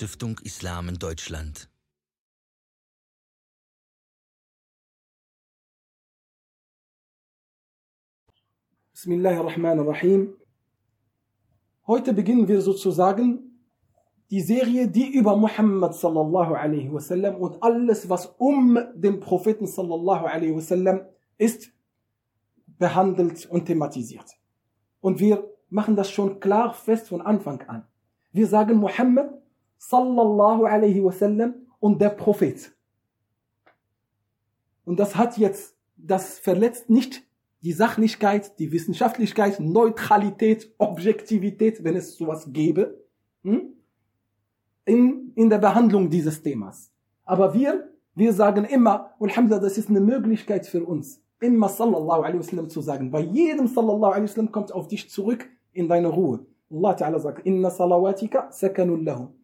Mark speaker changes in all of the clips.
Speaker 1: Stiftung Islam in Deutschland.
Speaker 2: Bismillahirrahmanirrahim. Heute beginnen wir sozusagen die Serie, die über Muhammad sallallahu alaihi wasallam und alles, was um den Propheten sallallahu alaihi wasallam ist, behandelt und thematisiert. Und wir machen das schon klar fest von Anfang an. Wir sagen Muhammad sallallahu alaihi wasallam und der Prophet. Und das hat jetzt, das verletzt nicht die Sachlichkeit, die Wissenschaftlichkeit, Neutralität, Objektivität, wenn es sowas gäbe, hm? in, in der Behandlung dieses Themas. Aber wir, wir sagen immer, Alhamdulillah, das ist eine Möglichkeit für uns, immer sallallahu alaihi wasallam zu sagen. Bei jedem sallallahu alaihi wasallam kommt auf dich zurück in deine Ruhe. Allah Ta'ala sagt, inna salawatika sakanun lahum.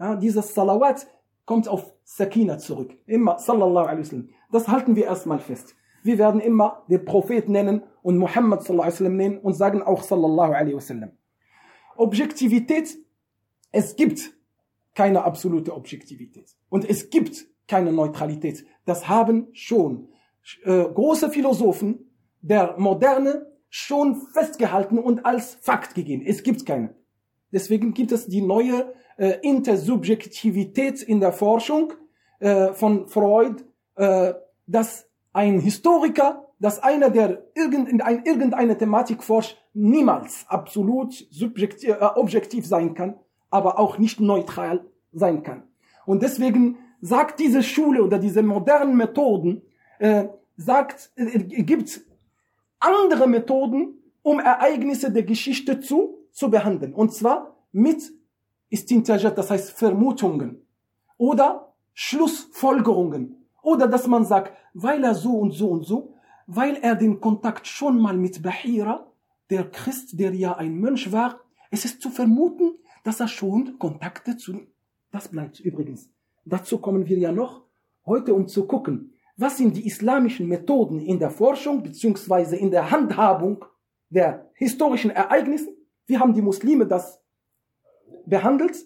Speaker 2: Ja, dieses Salawat kommt auf Sakina zurück. Immer sallallahu alaihi wasallam. Das halten wir erstmal fest. Wir werden immer den Prophet nennen und Muhammad sallallahu alaihi wasallam nennen und sagen auch sallallahu alaihi wasallam. Objektivität, es gibt keine absolute Objektivität. Und es gibt keine Neutralität. Das haben schon äh, große Philosophen der Moderne schon festgehalten und als Fakt gegeben. Es gibt keine. Deswegen gibt es die neue äh, Intersubjektivität in der Forschung äh, von Freud, äh, dass ein Historiker, dass einer, der irgendeine, irgendeine Thematik forscht, niemals absolut subjektiv, äh, objektiv sein kann, aber auch nicht neutral sein kann. Und deswegen sagt diese Schule oder diese modernen Methoden, äh, sagt, äh, gibt andere Methoden, um Ereignisse der Geschichte zu, zu behandeln. Und zwar mit Istintajat, das heißt Vermutungen oder Schlussfolgerungen. Oder dass man sagt, weil er so und so und so, weil er den Kontakt schon mal mit Bahira, der Christ, der ja ein Mönch war, es ist zu vermuten, dass er schon Kontakte zu, das bleibt übrigens. Dazu kommen wir ja noch heute, um zu gucken, was sind die islamischen Methoden in der Forschung beziehungsweise in der Handhabung der historischen Ereignisse. Wie haben die Muslime das behandelt?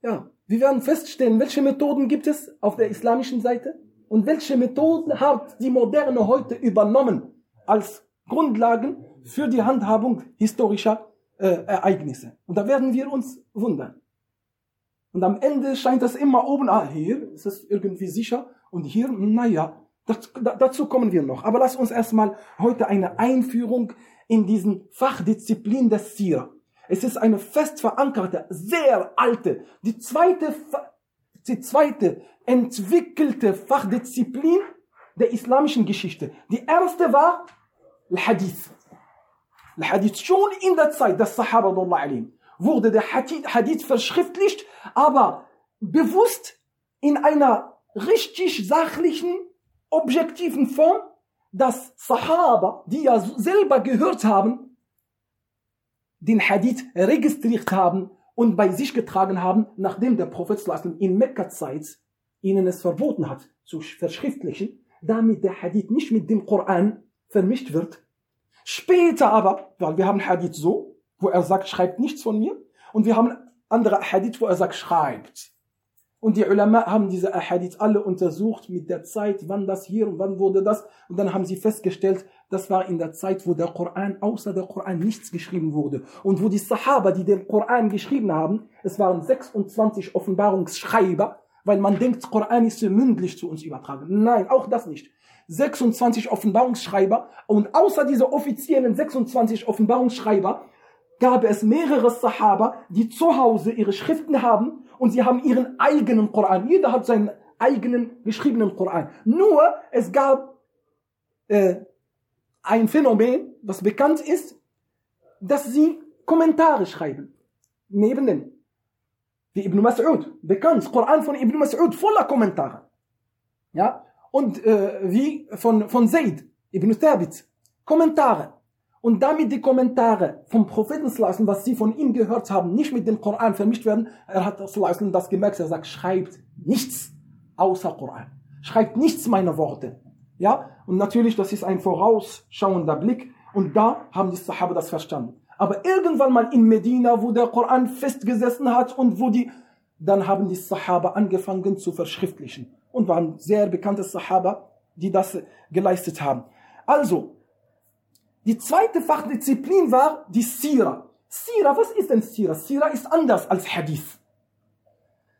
Speaker 2: Ja, wir werden feststellen, welche Methoden gibt es auf der islamischen Seite und welche Methoden hat die Moderne heute übernommen als Grundlagen für die Handhabung historischer äh, Ereignisse. Und da werden wir uns wundern. Und am Ende scheint das immer oben, ah, hier ist es irgendwie sicher und hier, naja, dazu kommen wir noch. Aber lass uns erstmal heute eine Einführung in diesen Fachdisziplin des Sira. Es ist eine fest verankerte, sehr alte, die zweite, die zweite entwickelte Fachdisziplin der islamischen Geschichte. Die erste war Al-Hadith. Al-Hadith schon in der Zeit des Sahaba wurde der Hadith verschriftlicht, aber bewusst in einer richtig sachlichen, objektiven Form, dass Sahaba, die ja selber gehört haben, den Hadith registriert haben und bei sich getragen haben, nachdem der Prophet in Mekka-Zeit ihnen es verboten hat, zu verschriftlichen, damit der Hadith nicht mit dem Koran vermischt wird. Später aber, weil wir haben Hadith so, wo er sagt, schreibt nichts von mir, und wir haben andere Hadith, wo er sagt, schreibt. Und die Ulama haben diese Ahadith alle untersucht mit der Zeit, wann das hier und wann wurde das. Und dann haben sie festgestellt, das war in der Zeit, wo der Koran, außer der Koran nichts geschrieben wurde. Und wo die Sahaba, die den Koran geschrieben haben, es waren 26 Offenbarungsschreiber, weil man denkt, Koran ist mündlich zu uns übertragen. Nein, auch das nicht. 26 Offenbarungsschreiber und außer diese offiziellen 26 Offenbarungsschreiber gab es mehrere Sahaba, die zu Hause ihre Schriften haben und sie haben ihren eigenen Koran. Jeder hat seinen eigenen geschriebenen Koran. Nur es gab äh, ein Phänomen, was bekannt ist, dass sie Kommentare schreiben. Neben dem. Wie Ibn Mas'ud. Bekannt. Koran von Ibn Mas'ud voller Kommentare. Ja. Und äh, wie von, von Zayd. Ibn Thabit. Kommentare und damit die Kommentare vom Propheten was sie von ihm gehört haben, nicht mit dem Koran vermischt werden. Er hat das gemerkt, er sagt, schreibt nichts außer Koran. Schreibt nichts meiner Worte. Ja, und natürlich, das ist ein vorausschauender Blick und da haben die Sahaba das verstanden. Aber irgendwann mal in Medina, wo der Koran festgesessen hat und wo die dann haben die Sahaba angefangen zu verschriftlichen und waren sehr bekannte Sahaba, die das geleistet haben. Also, die zweite Fachdisziplin war die Sira. Sira, was ist denn Sira? Sira ist anders als Hadith.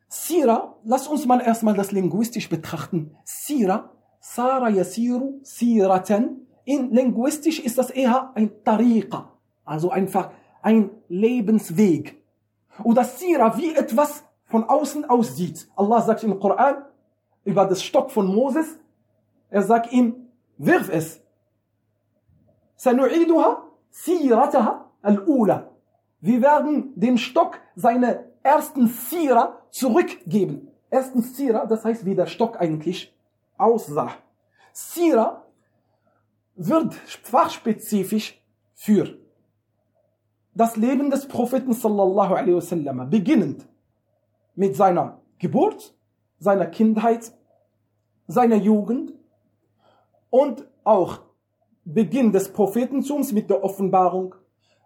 Speaker 2: Sira, lass uns mal erstmal das linguistisch betrachten. Sira, Sara yasiru siratan. In linguistisch ist das eher ein Tariqa, also einfach ein Lebensweg. Oder Sira, wie etwas von außen aussieht. Allah sagt im Koran über das Stock von Moses, er sagt ihm, wirf es. سنعيدها سيرتها الأولى. Wir werden dem Stock seine ersten Sira zurückgeben. Ersten Sira, das heißt, wie der Stock eigentlich aussah. Sira wird fachspezifisch für das Leben des Propheten sallallahu alaihi wasallam, beginnend mit seiner Geburt, seiner Kindheit, seiner Jugend und auch Beginn des Prophetentums mit der Offenbarung,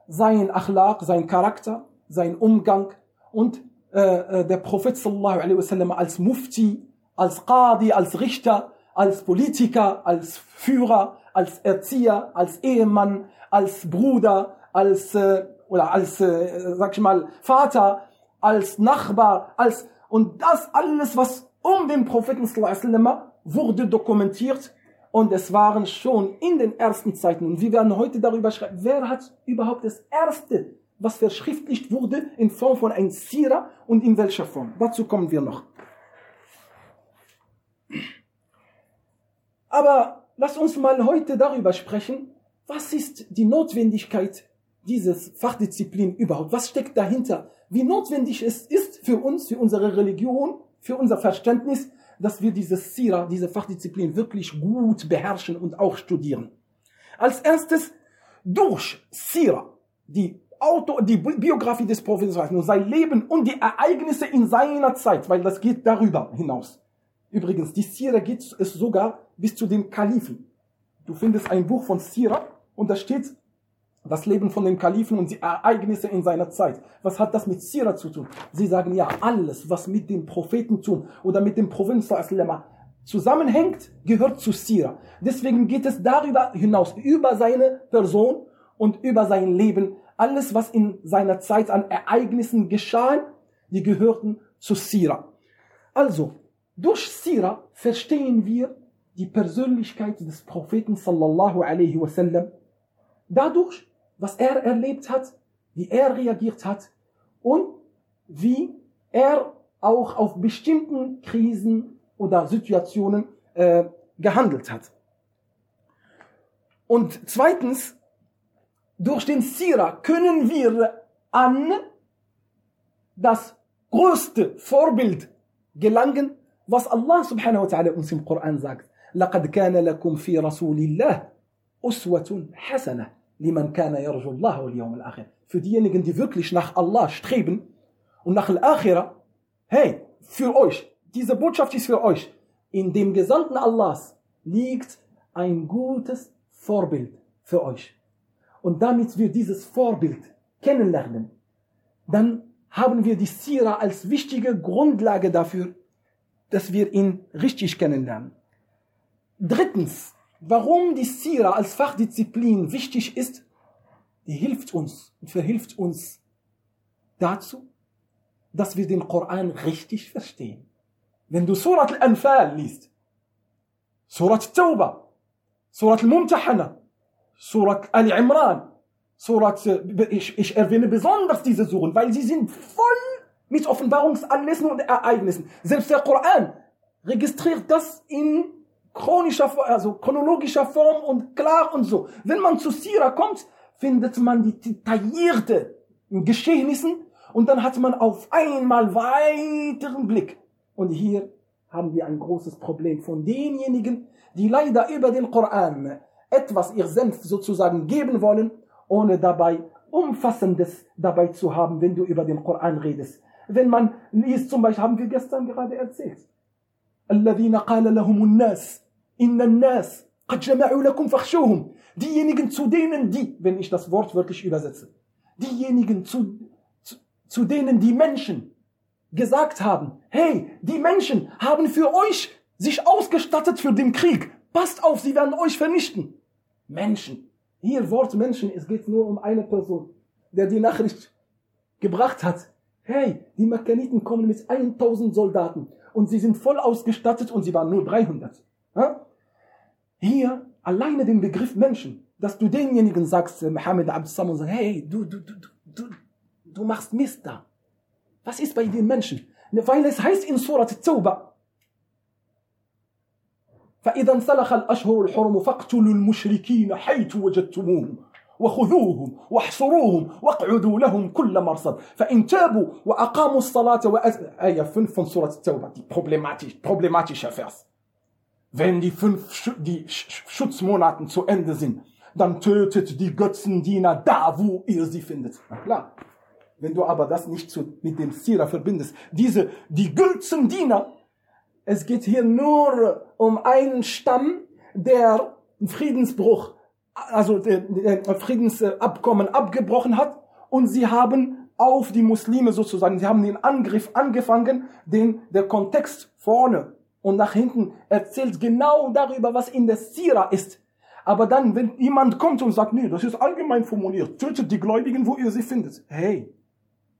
Speaker 2: sein Achlaq, sein Charakter, sein Umgang und äh, äh, der Prophet sallallahu alaihi wasallam als Mufti, als Qadi, als Richter, als Politiker, als Führer, als Erzieher, als Ehemann, als Bruder, als äh, oder als äh, sag ich mal Vater, als Nachbar, als und das alles was um den Propheten sallallahu alaihi wasallam wurde dokumentiert und es waren schon in den ersten Zeiten und wir werden heute darüber schreiben, wer hat überhaupt das erste was verschriftlicht wurde in Form von ein Sira und in welcher Form. Dazu kommen wir noch. Aber lass uns mal heute darüber sprechen, was ist die Notwendigkeit dieses Fachdisziplin überhaupt? Was steckt dahinter? Wie notwendig es ist für uns, für unsere Religion, für unser Verständnis, dass wir diese Sira, diese Fachdisziplin wirklich gut beherrschen und auch studieren. Als erstes durch Sira, die Auto, die Biografie des Propheten, sein Leben und die Ereignisse in seiner Zeit, weil das geht darüber hinaus. Übrigens, die Sira geht es sogar bis zu den Kalifen. Du findest ein Buch von Sira und da steht das Leben von dem Kalifen und die Ereignisse in seiner Zeit. Was hat das mit Sira zu tun? Sie sagen ja, alles, was mit dem Prophetentum oder mit dem Propheten zusammenhängt, gehört zu Sira. Deswegen geht es darüber hinaus, über seine Person und über sein Leben alles, was in seiner Zeit an Ereignissen geschah, die gehörten zu Sira. Also, durch Sira verstehen wir die Persönlichkeit des Propheten sallallahu alaihi wasallam. Dadurch, was er erlebt hat, wie er reagiert hat und wie er auch auf bestimmten Krisen oder Situationen äh, gehandelt hat. Und zweitens durch den Sira können wir an das größte Vorbild gelangen, was Allah subhanahu wa ta'ala uns im Koran sagt. لقد كان لكم في رسول الله أسوة حسنة liman kana yarjullah wal yawm al-akhir. Für diejenigen, die wirklich nach Allah streben und nach Al-Akhirah, hey, für euch, diese Botschaft ist für euch. In dem Gesandten Allahs liegt ein gutes Vorbild für euch. Und damit wir dieses Vorbild kennenlernen, dann haben wir die Sira als wichtige Grundlage dafür, dass wir ihn richtig kennenlernen. Drittens, warum die Sira als Fachdisziplin wichtig ist, die hilft uns und verhilft uns dazu, dass wir den Koran richtig verstehen. Wenn du Surat al-Anfal liest, Surat Tauba, Surat al-Mumtahana, Surat Al-Imran, Surat, ich, ich erwähne besonders diese Suren, weil sie sind voll mit Offenbarungsanlässen und Ereignissen. Selbst der Koran registriert das in chronischer, also chronologischer Form und klar und so. Wenn man zu Sira kommt, findet man die detaillierte Geschehnissen und dann hat man auf einmal weiteren Blick. Und hier haben wir ein großes Problem von denjenigen, die leider über den Koran etwas ihr Senf sozusagen geben wollen, ohne dabei Umfassendes dabei zu haben, wenn du über den Koran redest. Wenn man liest, zum Beispiel haben wir gestern gerade erzählt, الذين قال لهم الناس إن الناس قد جمعوا لكم فاخشوهم diejenigen zu denen die wenn ich das Wort wirklich übersetze diejenigen zu, zu, zu denen die Menschen gesagt haben, hey, die Menschen haben für euch sich ausgestattet für den Krieg. Passt auf, sie werden euch vernichten. Menschen. Hier Wort Menschen, es geht nur um eine Person, der die Nachricht gebracht hat. Hey, die Mekkaniten kommen mit 1000 Soldaten und sie sind voll ausgestattet und sie waren nur 300. Hier alleine den Begriff Menschen, dass du denjenigen sagst, äh, Mohammed Abdusam, und sagst, hey, du, du, du, du, du machst Mist da. Was ist bei den Menschen? Weil es heißt in Surat Tauba, فإذا انسلخ الأشهر الحرم فاقتلوا المشركين حيث وجدتموهم وخذوهم واحصروهم واقعدوا لهم كل مرصد فإن تابوا وأقاموا الصلاة وأز... آية 5 von Surat Tauba, die problematisch, problematischer Vers. Wenn die fünf die Schutzmonaten zu Ende sind, dann tötet die Götzendiener da, wo ihr sie findet. Na klar. Wenn du aber das nicht zu, mit dem Sira verbindest, diese, die Götzendiener, es geht hier nur um einen Stamm, der Friedensbruch, also der Friedensabkommen abgebrochen hat und sie haben auf die Muslime sozusagen, sie haben den Angriff angefangen, den der Kontext vorne und nach hinten erzählt genau darüber, was in der Sira ist. Aber dann, wenn jemand kommt und sagt, nee, das ist allgemein formuliert, tötet die Gläubigen, wo ihr sie findet. Hey,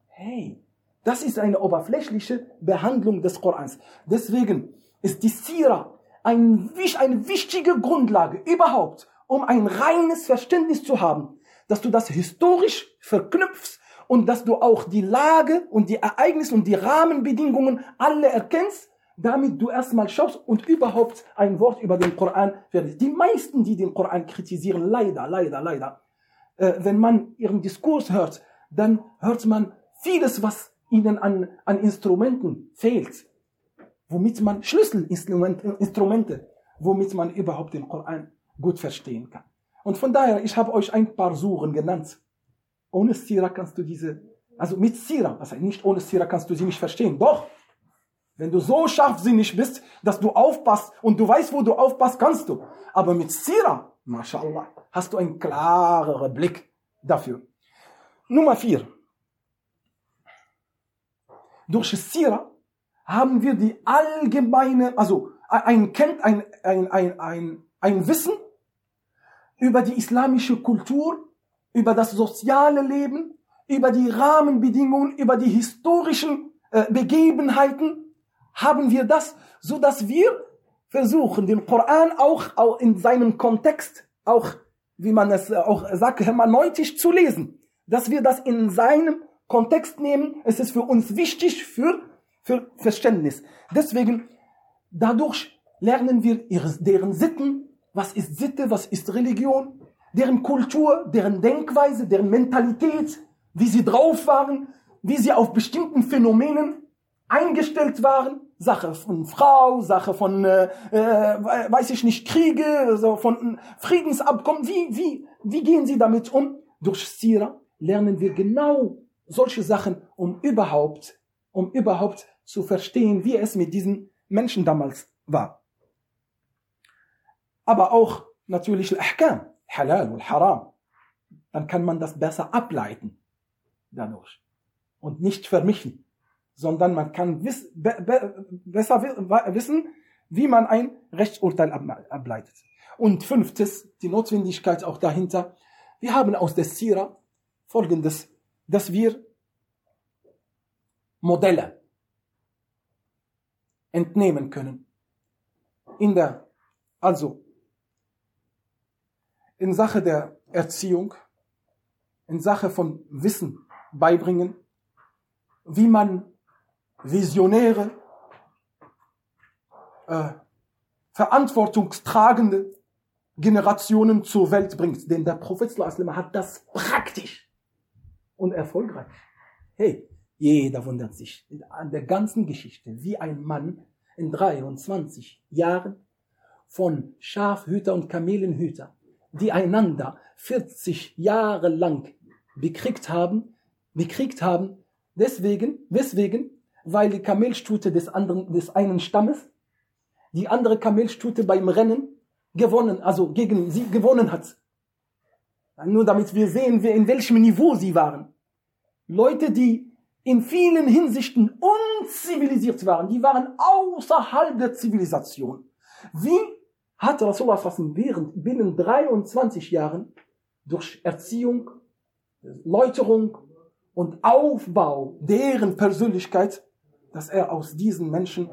Speaker 2: hey, das ist eine oberflächliche Behandlung des Korans. Deswegen ist die Sira ein, eine wichtige Grundlage überhaupt, um ein reines Verständnis zu haben, dass du das historisch verknüpfst und dass du auch die Lage und die Ereignisse und die Rahmenbedingungen alle erkennst damit du erstmal schaust und überhaupt ein Wort über den Koran verlierst. Die meisten, die den Koran kritisieren, leider, leider, leider, äh, wenn man ihren Diskurs hört, dann hört man vieles, was ihnen an, an Instrumenten fehlt, womit man Schlüsselinstrumente, Instrumente, womit man überhaupt den Koran gut verstehen kann. Und von daher, ich habe euch ein paar Suren genannt. Ohne Sira kannst du diese, also mit Sira, also nicht ohne Sira kannst du sie nicht verstehen. Doch, wenn du so scharfsinnig bist, dass du aufpasst und du weißt, wo du aufpasst, kannst du. Aber mit Sira, mashallah, hast du einen klareren Blick dafür. Nummer vier. Durch Sira haben wir die allgemeine, also ein, ein, ein, ein, ein, ein Wissen über die islamische Kultur, über das soziale Leben, über die Rahmenbedingungen, über die historischen äh, Begebenheiten haben wir das, so dass wir versuchen, den Koran auch, auch in seinem Kontext, auch wie man es auch sagt, hermeneutisch zu lesen. Dass wir das in seinem Kontext nehmen. Es ist für uns wichtig für, für Verständnis. Deswegen, dadurch lernen wir deren Sitten. Was ist Sitte? Was ist Religion? Deren Kultur, deren Denkweise, deren Mentalität, wie sie drauf waren, wie sie auf bestimmten Phänomenen eingestellt waren. Sache von Frau, Sache von, äh, äh, weiß ich nicht, Kriege, so von Friedensabkommen. Wie, wie, wie gehen sie damit um? Durch Sira lernen wir genau solche Sachen, um überhaupt, um überhaupt zu verstehen, wie es mit diesen Menschen damals war. Aber auch natürlich Al-Ahkam, Halal und Haram. Dann kann man das besser ableiten dadurch und nicht vermischen sondern man kann wiss, be, be, besser wissen, wie man ein Rechtsurteil ableitet. Und fünftes, die Notwendigkeit auch dahinter. Wir haben aus der Sira folgendes, dass wir Modelle entnehmen können. In der, also, in Sache der Erziehung, in Sache von Wissen beibringen, wie man visionäre, äh, verantwortungstragende Generationen zur Welt bringt. Denn der Prophet hat das praktisch und erfolgreich. Hey, jeder wundert sich an der ganzen Geschichte, wie ein Mann in 23 Jahren von Schafhüter und Kamelenhüter, die einander 40 Jahre lang bekriegt haben, bekriegt haben, deswegen, weswegen weil die Kamelstute des anderen, des einen Stammes, die andere Kamelstute beim Rennen gewonnen, also gegen sie gewonnen hat. Nur damit wir sehen, in welchem Niveau sie waren. Leute, die in vielen Hinsichten unzivilisiert waren. Die waren außerhalb der Zivilisation. Wie hat Rasulullah während binnen 23 Jahren durch Erziehung, Läuterung und Aufbau deren Persönlichkeit, dass er aus diesen Menschen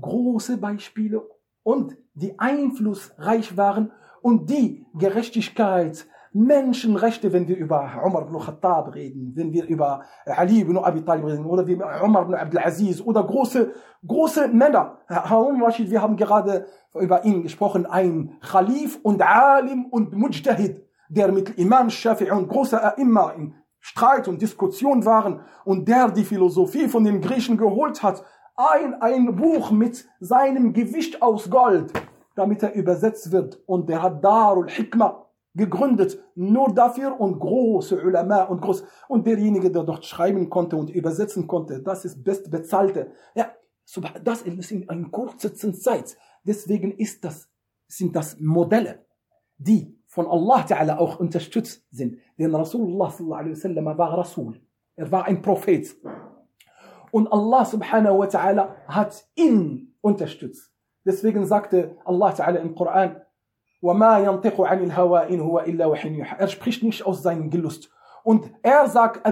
Speaker 2: große Beispiele und die einflussreich waren und die Gerechtigkeit, Menschenrechte, wenn wir über Umar ibn Khattab reden, wenn wir über Ali ibn Abi Talib reden oder wie Umar ibn Abdul Aziz oder große, große Männer. Harun Rashid, wir haben gerade über ihn gesprochen, ein Khalif und Alim und Mujtahid, der mit Imam Shafi'i und großer immer in Streit und Diskussion waren und der die Philosophie von den Griechen geholt hat, ein, ein Buch mit seinem Gewicht aus Gold, damit er übersetzt wird. Und der hat Darul Hikmah gegründet, nur dafür und große Ulama und groß. Und derjenige, der dort schreiben konnte und übersetzen konnte, das ist bestbezahlte. Ja, das ist in einer kurzen Zeit. Deswegen ist das, sind das Modelle, die von Allah Ta'ala auch unterstützt sind. Denn Rasulullah sallallahu alaihi wasallam war Rasul. Er war ein Prophet. Und Allah subhanahu wa ta'ala hat ihn unterstützt. Deswegen sagte Allah Ta'ala im Koran, er spricht nicht aus seinem Gelust. Und er sagt,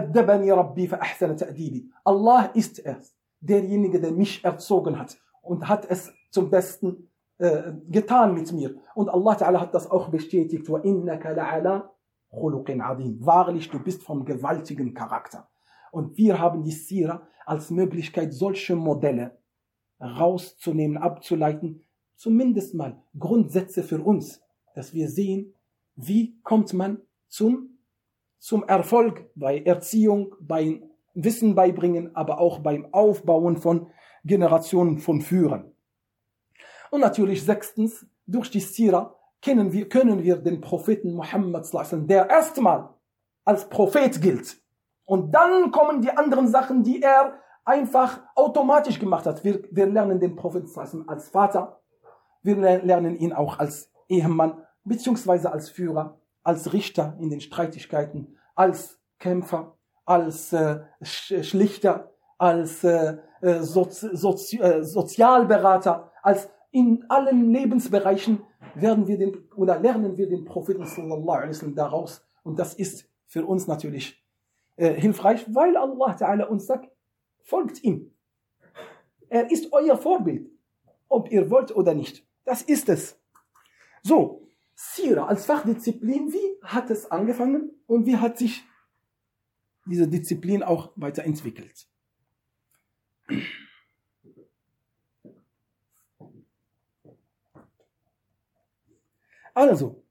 Speaker 2: Allah ist es, derjenige, der mich erzogen hat und hat es zum Besten äh, getan mit mir. Und Allah Ta'ala hat das auch bestätigt. Wahrlich, du bist vom gewaltigen Charakter. Und wir haben die Sira als Möglichkeit, solche Modelle rauszunehmen, abzuleiten, zumindest mal Grundsätze für uns, dass wir sehen, wie kommt man zum, zum Erfolg bei Erziehung, beim Wissen beibringen, aber auch beim Aufbauen von Generationen von Führern. Und natürlich sechstens, durch die Sira können wir, können wir den Propheten Muhammad, der erstmal als Prophet gilt. Und dann kommen die anderen Sachen, die er einfach automatisch gemacht hat. Wir, wir lernen den Propheten als Vater, wir lernen ihn auch als Ehemann, beziehungsweise als Führer, als Richter in den Streitigkeiten, als Kämpfer, als äh, Schlichter, als äh, äh Sozi Sozi äh, Sozialberater, als in allen Lebensbereichen werden wir den oder lernen wir den Propheten sallallahu alaihi wasallam daraus und das ist für uns natürlich äh, hilfreich, weil Allah Ta'ala uns sagt, folgt ihm. Er ist euer Vorbild, ob ihr wollt oder nicht. Das ist es. So, Sira als Fachdisziplin, wie hat es angefangen und wie hat sich diese Disziplin auch weiterentwickelt? Also,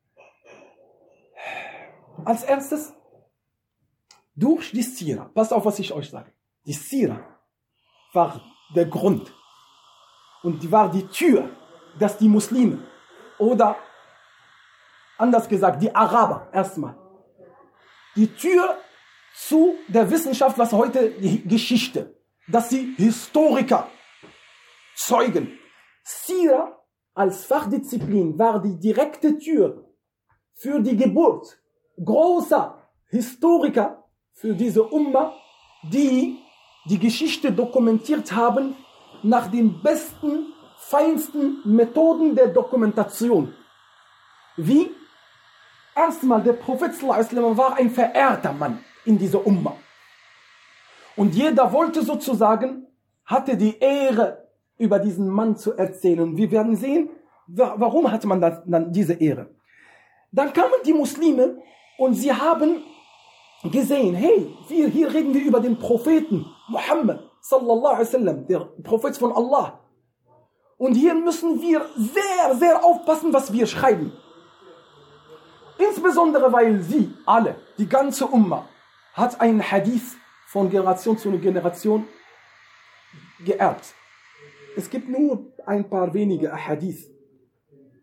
Speaker 2: als erstes durch die Sira. Passt auf, was ich euch sage. Die Sira war der Grund und die war die Tür dass die Muslime oder anders gesagt die Araber erstmal die Tür zu der Wissenschaft, was heute die Geschichte, dass sie Historiker zeugen. Sira als Fachdisziplin war die direkte Tür für die Geburt großer Historiker für diese Umma, die die Geschichte dokumentiert haben nach den besten feinsten Methoden der Dokumentation. Wie? Erstmal, der Prophet war ein verehrter Mann in dieser Umma. Und jeder wollte sozusagen, hatte die Ehre, über diesen Mann zu erzählen. Wir werden sehen, warum hatte man dann diese Ehre. Dann kamen die Muslime und sie haben gesehen, hey, wir, hier reden wir über den Propheten Muhammad sallallahu alaihi wasallam, der Prophet von Allah. Und hier müssen wir sehr, sehr aufpassen, was wir schreiben. Insbesondere, weil sie alle, die ganze Umma, hat einen Hadith von Generation zu Generation geerbt. Es gibt nur ein paar wenige Hadith,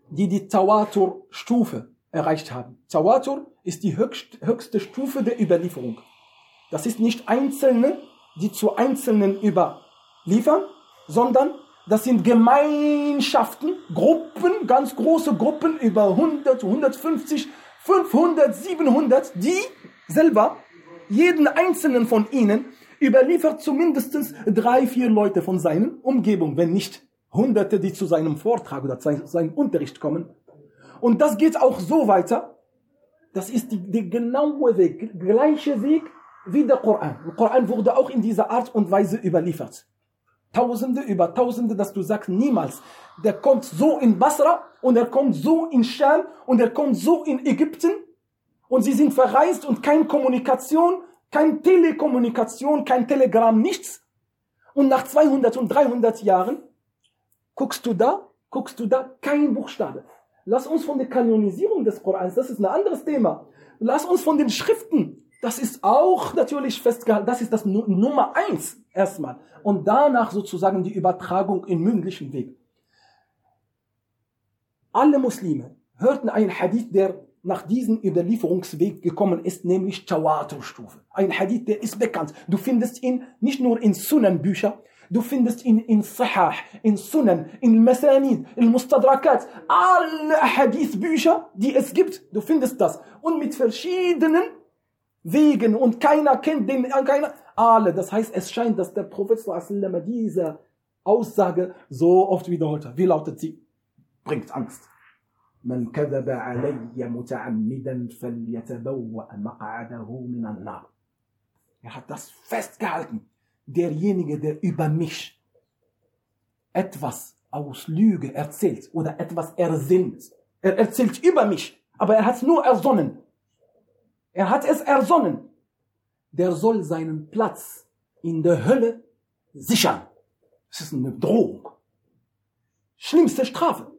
Speaker 2: die die Tawatur-Stufe erreicht haben. Tawatur ist die höchste Stufe der Überlieferung. Das ist nicht Einzelne, die zu Einzelnen überliefern, sondern das sind Gemeinschaften, Gruppen, ganz große Gruppen über 100, 150, 500, 700, die selber jeden einzelnen von ihnen überliefert zumindest drei, vier Leute von seinen Umgebung, wenn nicht Hunderte, die zu seinem Vortrag oder zu seinem Unterricht kommen. Und das geht auch so weiter. Das ist die genaue Weg, gleiche Weg wie der Koran. Der Koran wurde auch in dieser Art und Weise überliefert. Tausende über Tausende, dass du sagst, niemals. Der kommt so in Basra und er kommt so in Scham und er kommt so in Ägypten und sie sind verreist und keine Kommunikation, kein Telekommunikation, kein Telegramm, nichts. Und nach 200 und 300 Jahren guckst du da, guckst du da, kein Buchstabe. Lass uns von der Kanonisierung des Korans, das ist ein anderes Thema. Lass uns von den Schriften, das ist auch natürlich festgehalten, das ist das Nummer eins erstmal. Und danach sozusagen die Übertragung in mündlichen Weg. Alle Muslime hörten einen Hadith, der nach diesem Überlieferungsweg gekommen ist, nämlich Tawatur-Stufe. Ein Hadith, der ist bekannt. Du findest ihn nicht nur in Sunan-Bücher, du findest ihn in Sahah, in Sunan, in Masanid, in Mustadrakat, alle Hadith-Bücher, die es gibt, du findest das. Und mit verschiedenen Wegen und keiner kennt den, keiner, alle. Das heißt, es scheint, dass der Prophet diese Aussage so oft wiederholt hat. Wie lautet sie? Bringt Angst. من كذب علي متعمدا فليتبوأ مقعده من النار. Er hat das festgehalten. Derjenige, der über mich etwas aus Lüge erzählt oder etwas ersinnt. Er erzählt über mich, aber er hat es nur ersonnen. Er hat es ersonnen. Der soll seinen Platz in der Hölle sichern. Das ist eine Drohung. Schlimmste Strafe.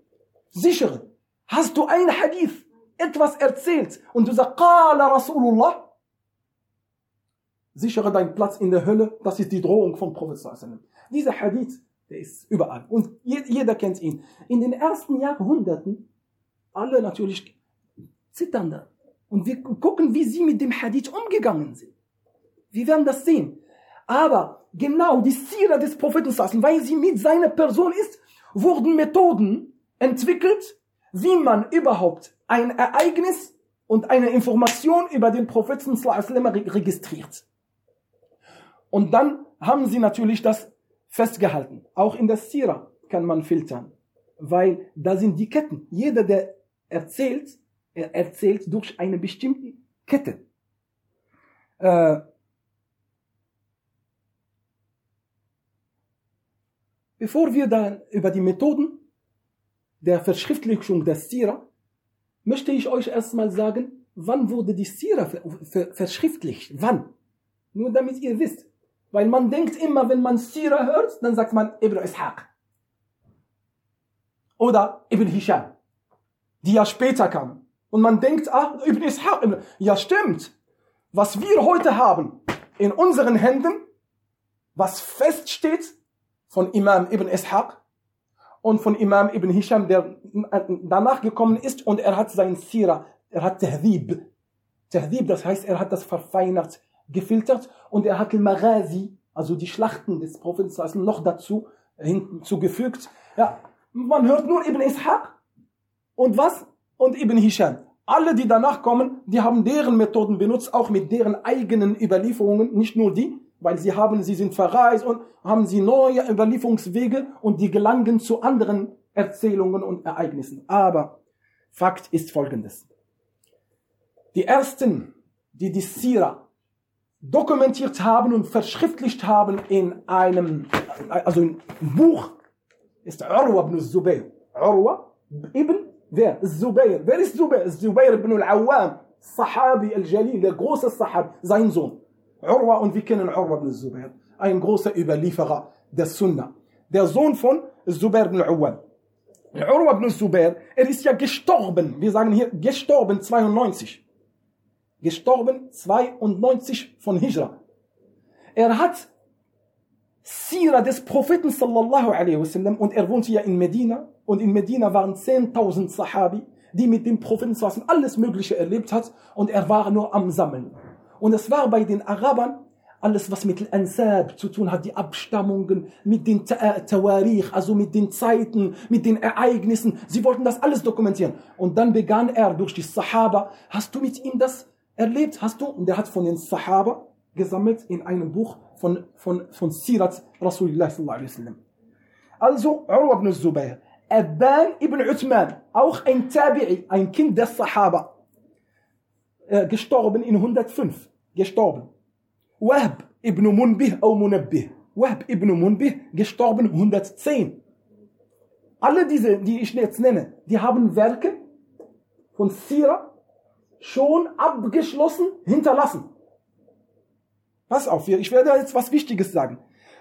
Speaker 2: Sichere. Hast du ein Hadith, etwas erzählt und du sagst, Qala Rasulullah, sichere deinen Platz in der Hölle, das ist die Drohung vom Prophet Dieser Hadith, der ist überall und jeder kennt ihn. In den ersten Jahrhunderten, alle natürlich zittern da. Und wir gucken, wie sie mit dem Hadith umgegangen sind. Wir werden das sehen. Aber genau die Sira des Propheten, weil sie mit seiner Person ist, wurden Methoden entwickelt, wie man überhaupt ein Ereignis und eine Information über den Propheten registriert. Und dann haben sie natürlich das festgehalten. Auch in der Sira kann man filtern, weil da sind die Ketten. Jeder, der erzählt, er erzählt durch eine bestimmte Kette. Äh, bevor wir dann über die Methoden der Verschriftlichung der Sira möchte ich euch erstmal sagen, wann wurde die Sira verschriftlicht? Wann? Nur damit ihr wisst. Weil man denkt immer, wenn man Sira hört, dann sagt man Ibn Ishaq. Oder Ibn Hisham, die ja später kamen. Und man denkt, ah, Ibn Ishaq, ja stimmt. Was wir heute haben in unseren Händen, was feststeht von Imam Ibn Ishaq, und von Imam Ibn Hisham, der danach gekommen ist und er hat sein Sira, er hat Tahdib. Tahdib, das heißt, er hat das verfeinert, gefiltert und er hat Al-Maghazi, also die Schlachten des Propheten noch dazu hinzugefügt. Ja, man hört nur Ibn Ishaq und was? Und Ibn Hisham. Alle, die danach kommen, die haben deren Methoden benutzt, auch mit deren eigenen Überlieferungen, nicht nur die weil sie haben, sie sind verreist und haben sie neue Überlieferungswege und die gelangen zu anderen Erzählungen und Ereignissen. Aber Fakt ist folgendes. Die ersten, die die Sira dokumentiert haben und verschriftlicht haben in einem, also ein Buch, ist Urwa ibn Zubayr. Urwa ibn, wer? Zubayr. Wer ist Zubayr? Zubayr ibn al-Awwam, Sahabi al-Jalil, der große Sahab, sein Sohn. Urwa und wir kennen Urwa ibn Zubair, ein großer Überlieferer der Sunna. Der Sohn von Zubair ibn Awwam. Urwa ibn Zubair, er ist ja gestorben, wir sagen hier gestorben 92. Gestorben 92 von Hijra. Er hat Sira des Propheten sallallahu alaihi wasallam und er wohnte ja in Medina und in Medina waren 10.000 Sahabi, die mit dem Propheten alles Mögliche erlebt hat und er war nur am Sammeln. Und es war bei den Arabern alles, was mit Ansab zu tun hat, die Abstammungen, mit den äh, Tawarich, also mit den Zeiten, mit den Ereignissen. Sie wollten das alles dokumentieren. Und dann begann er durch die Sahaba. Hast du mit ihm das erlebt? Hast du? Und er hat von den Sahaba gesammelt in einem Buch von, von, von Sirat Rasulullah. Also, Urwa ibn Zubayr, Abban ibn Uthman, auch ein Tabi'i, ein Kind des Sahaba, äh, gestorben in 105, gestorben. Wahb ibn Munbih au Munabbih, Wahb ibn Munbih, gestorben 110. Alle diese, die ich jetzt nenne, die haben Werke von Sira schon abgeschlossen hinterlassen. Pass auf, ich werde jetzt was Wichtiges sagen.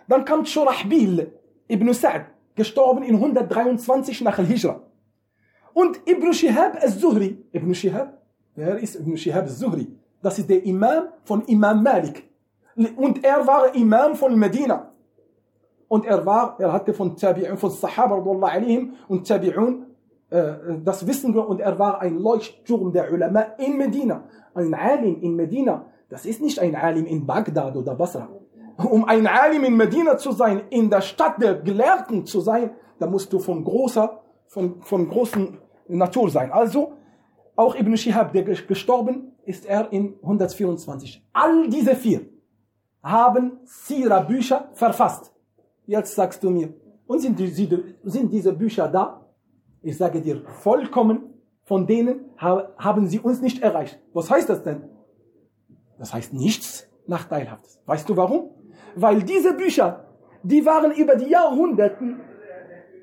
Speaker 2: Dann kommt Shurahbil ibn Sa'd, gestorben in 123 nach Al-Hijra. Und Ibn Shihab al-Zuhri, Ibn Shihab, wer ist Ibn Shihab al-Zuhri? Das ist der Imam von Imam Malik. Und er war Imam von Medina. Und er war, er hatte von Tabi'un, von Sahaba und Tabi'un äh, das wissen wir und er war ein Leuchtturm der Ulama in Medina. Ein Alim in Medina, das ist nicht ein Alim in Bagdad oder Basra. Um ein Alim in Medina zu sein, in der Stadt der Gelehrten zu sein, da musst du von großer, von, von großen Natur sein. Also, auch Ibn Shihab, der gestorben ist er in 124. All diese vier haben Sira-Bücher verfasst. Jetzt sagst du mir, und sind, die, sind diese Bücher da? Ich sage dir, vollkommen von denen haben sie uns nicht erreicht. Was heißt das denn? Das heißt nichts Nachteilhaftes. Weißt du warum? Weil diese Bücher, die waren über die Jahrhunderten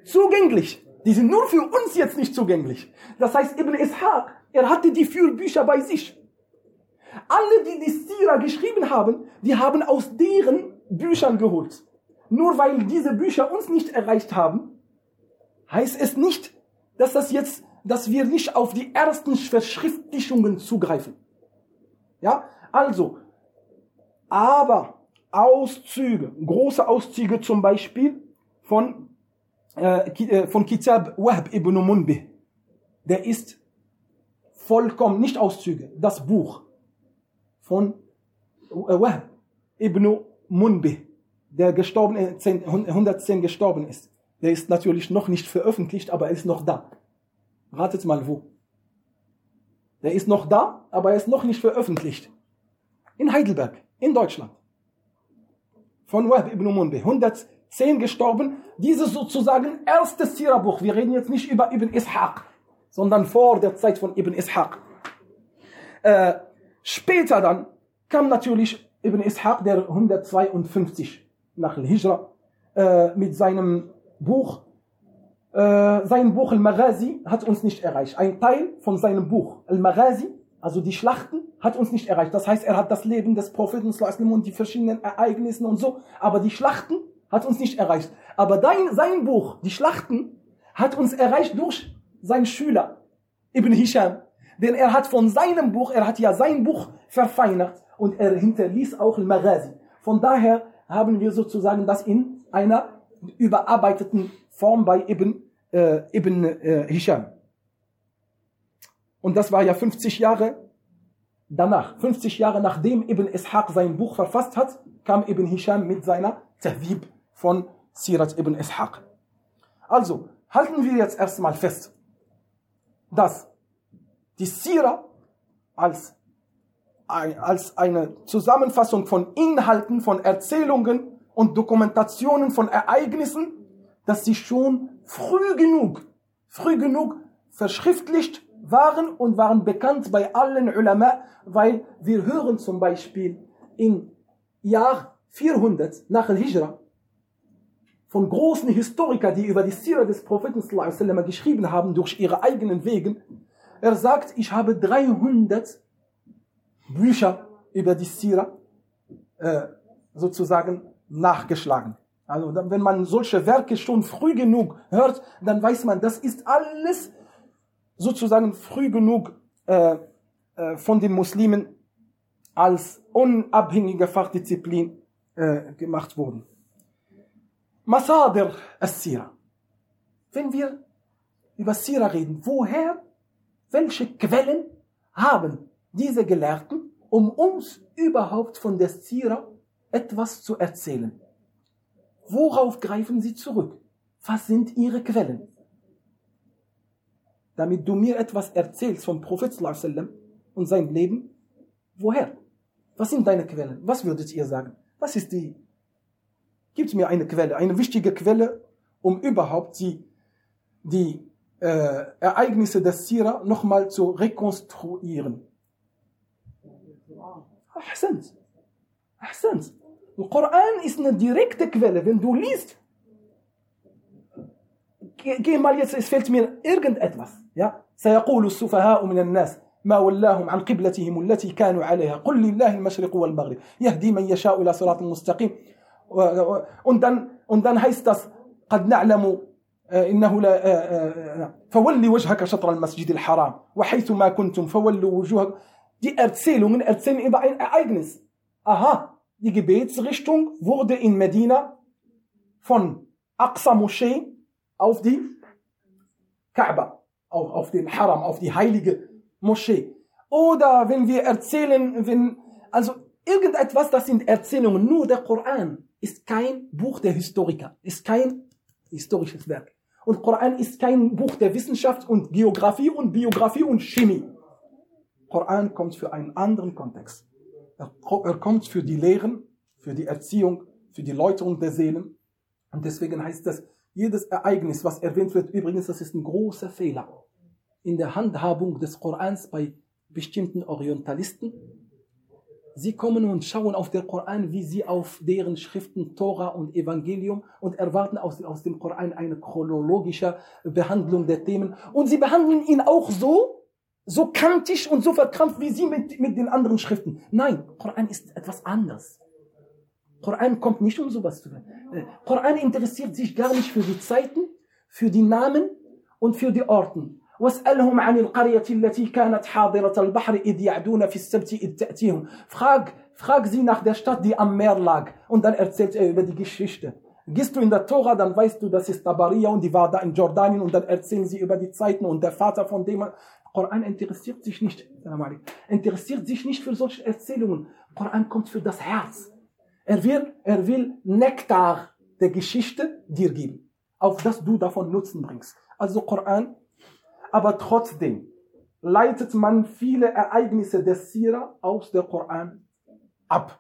Speaker 2: zugänglich. Die sind nur für uns jetzt nicht zugänglich. Das heißt, Ibn Ishaq, er hatte die Fürbücher bei sich. Alle, die die Sira geschrieben haben, die haben aus deren Büchern geholt. Nur weil diese Bücher uns nicht erreicht haben, heißt es nicht, dass das jetzt, dass wir nicht auf die ersten Verschriftlichungen zugreifen. Ja, also, aber Auszüge, große Auszüge zum Beispiel von, äh, äh von Kitab Wahb ibn Munbih, der ist vollkommen, nicht Auszüge, das Buch von äh, Wahb ibn Munbih, der gestorben, 110 gestorben ist. Der ist natürlich noch nicht veröffentlicht, aber er ist noch da. Ratet mal wo. Der ist noch da, aber er ist noch nicht veröffentlicht. In Heidelberg, in Deutschland. Von Wahb ibn Munbih. 110 gestorben. Dieses sozusagen erste Sira-Buch. Wir reden jetzt nicht über Ibn Ishaq, sondern vor der Zeit von Ibn Ishaq. Äh, später dann kam natürlich Ibn Ishaq, der 152 nach Al-Hijra, äh, mit seinem Buch, äh, sein Buch Al-Maghazi hat uns nicht erreicht. Ein Teil von seinem Buch Al-Maghazi, also die Schlachten, hat uns nicht erreicht. Das heißt, er hat das Leben des Propheten und die verschiedenen Ereignisse und so, aber die Schlachten hat uns nicht erreicht. Aber dein, sein Buch, die Schlachten, hat uns erreicht durch seinen Schüler, Ibn Hisham. Denn er hat von seinem Buch, er hat ja sein Buch verfeinert und er hinterließ auch Al-Maghazi. Von daher haben wir sozusagen das in einer überarbeiteten Form bei Ibn, äh, Ibn äh, Hisham. Und das war ja 50 Jahre danach. 50 Jahre nachdem Ibn Ishaq sein Buch verfasst hat, kam Ibn Hisham mit seiner Tahwib von Sirat Ibn Ishaq. Also, halten wir jetzt erstmal fest, dass die Sira als, als eine Zusammenfassung von Inhalten, von Erzählungen und Dokumentationen von Ereignissen, dass sie schon früh genug, früh genug verschriftlicht waren und waren bekannt bei allen Ulama, weil wir hören zum Beispiel im Jahr 400 nach Al-Hijra von großen Historikern, die über die Sira des Propheten sallam, geschrieben haben durch ihre eigenen Wegen. Er sagt, ich habe 300 Bücher über die Sira äh, sozusagen nachgeschlagen. Also wenn man solche Werke schon früh genug hört, dann weiß man, das ist alles sozusagen früh genug äh, äh, von den Muslimen als unabhängige Fachdisziplin äh, gemacht worden. Masadir as-Sira. Wenn wir über Sira reden, woher, welche Quellen haben diese Gelehrten, um uns überhaupt von der Sira etwas zu erzählen. Worauf greifen sie zurück? Was sind ihre Quellen? Damit du mir etwas erzählst vom Prophet und sein Leben, woher? Was sind deine Quellen? Was würdet ihr sagen? Was ist die? Gibt mir eine Quelle, eine wichtige Quelle, um überhaupt die, die äh, Ereignisse des Sira nochmal zu rekonstruieren. Ahsant. Ahsant. Der Koran ist eine direkte Quelle. Wenn du liest, geh, mal jetzt, es fällt mir irgendetwas. Ja? سيقول السفهاء من الناس ما ولاهم عن قبلتهم التي كانوا عليها قل لله المشرق والمغرب يهدي من يشاء إلى صراط مستقيم und dann, und dann heißt das قد نعلم إنه لا فولي وجهك شطر المسجد الحرام وحيث ما كنتم فولوا وجوهكم Die Erzählungen erzählen über ein Ereignis. Aha, die Gebetsrichtung wurde in Medina von Aqsa Moschee auf die Kaaba, auf, auf den Haram, auf die heilige Moschee. Oder wenn wir erzählen, wenn, also irgendetwas, das sind Erzählungen, nur der Koran ist kein Buch der Historiker, ist kein historisches Werk. Und Koran ist kein Buch der Wissenschaft und Geografie und Biografie und Chemie. Koran kommt für einen anderen Kontext. Er, er kommt für die Lehren, für die Erziehung, für die Läuterung der Seelen. Und deswegen heißt das, jedes Ereignis, was erwähnt wird, übrigens, das ist ein großer Fehler in der Handhabung des Korans bei bestimmten Orientalisten. Sie kommen und schauen auf den Koran, wie sie auf deren Schriften Tora und Evangelium und erwarten aus, aus dem Koran eine chronologische Behandlung der Themen. Und sie behandeln ihn auch so, so kantig und so verkrampft wie sie mit, mit den anderen Schriften. Nein, Koran ist etwas anderes. Koran kommt nicht um sowas zu werden. Koran interessiert sich gar nicht für die Zeiten, für die Namen und für die Orten. واسألهم عن القرية التي كانت حاضرة البحر إذ يعدون في السبت إذ تأتيهم. Frag, frag sie nach der Stadt, die am Meer lag. Und dann erzählt er über die Geschichte. Gehst du in der Tora, dann weißt du, das ist Tabaria und die war da in Jordanien und dann erzählen sie über die Zeiten und der Vater von dem. Koran interessiert sich nicht, interessiert sich nicht für solche Erzählungen. Koran kommt für das Herz. Er will, er will Nektar der Geschichte dir geben, auf das du davon Nutzen bringst. Also Koran aber trotzdem leitet man viele Ereignisse des Sira aus der Koran ab.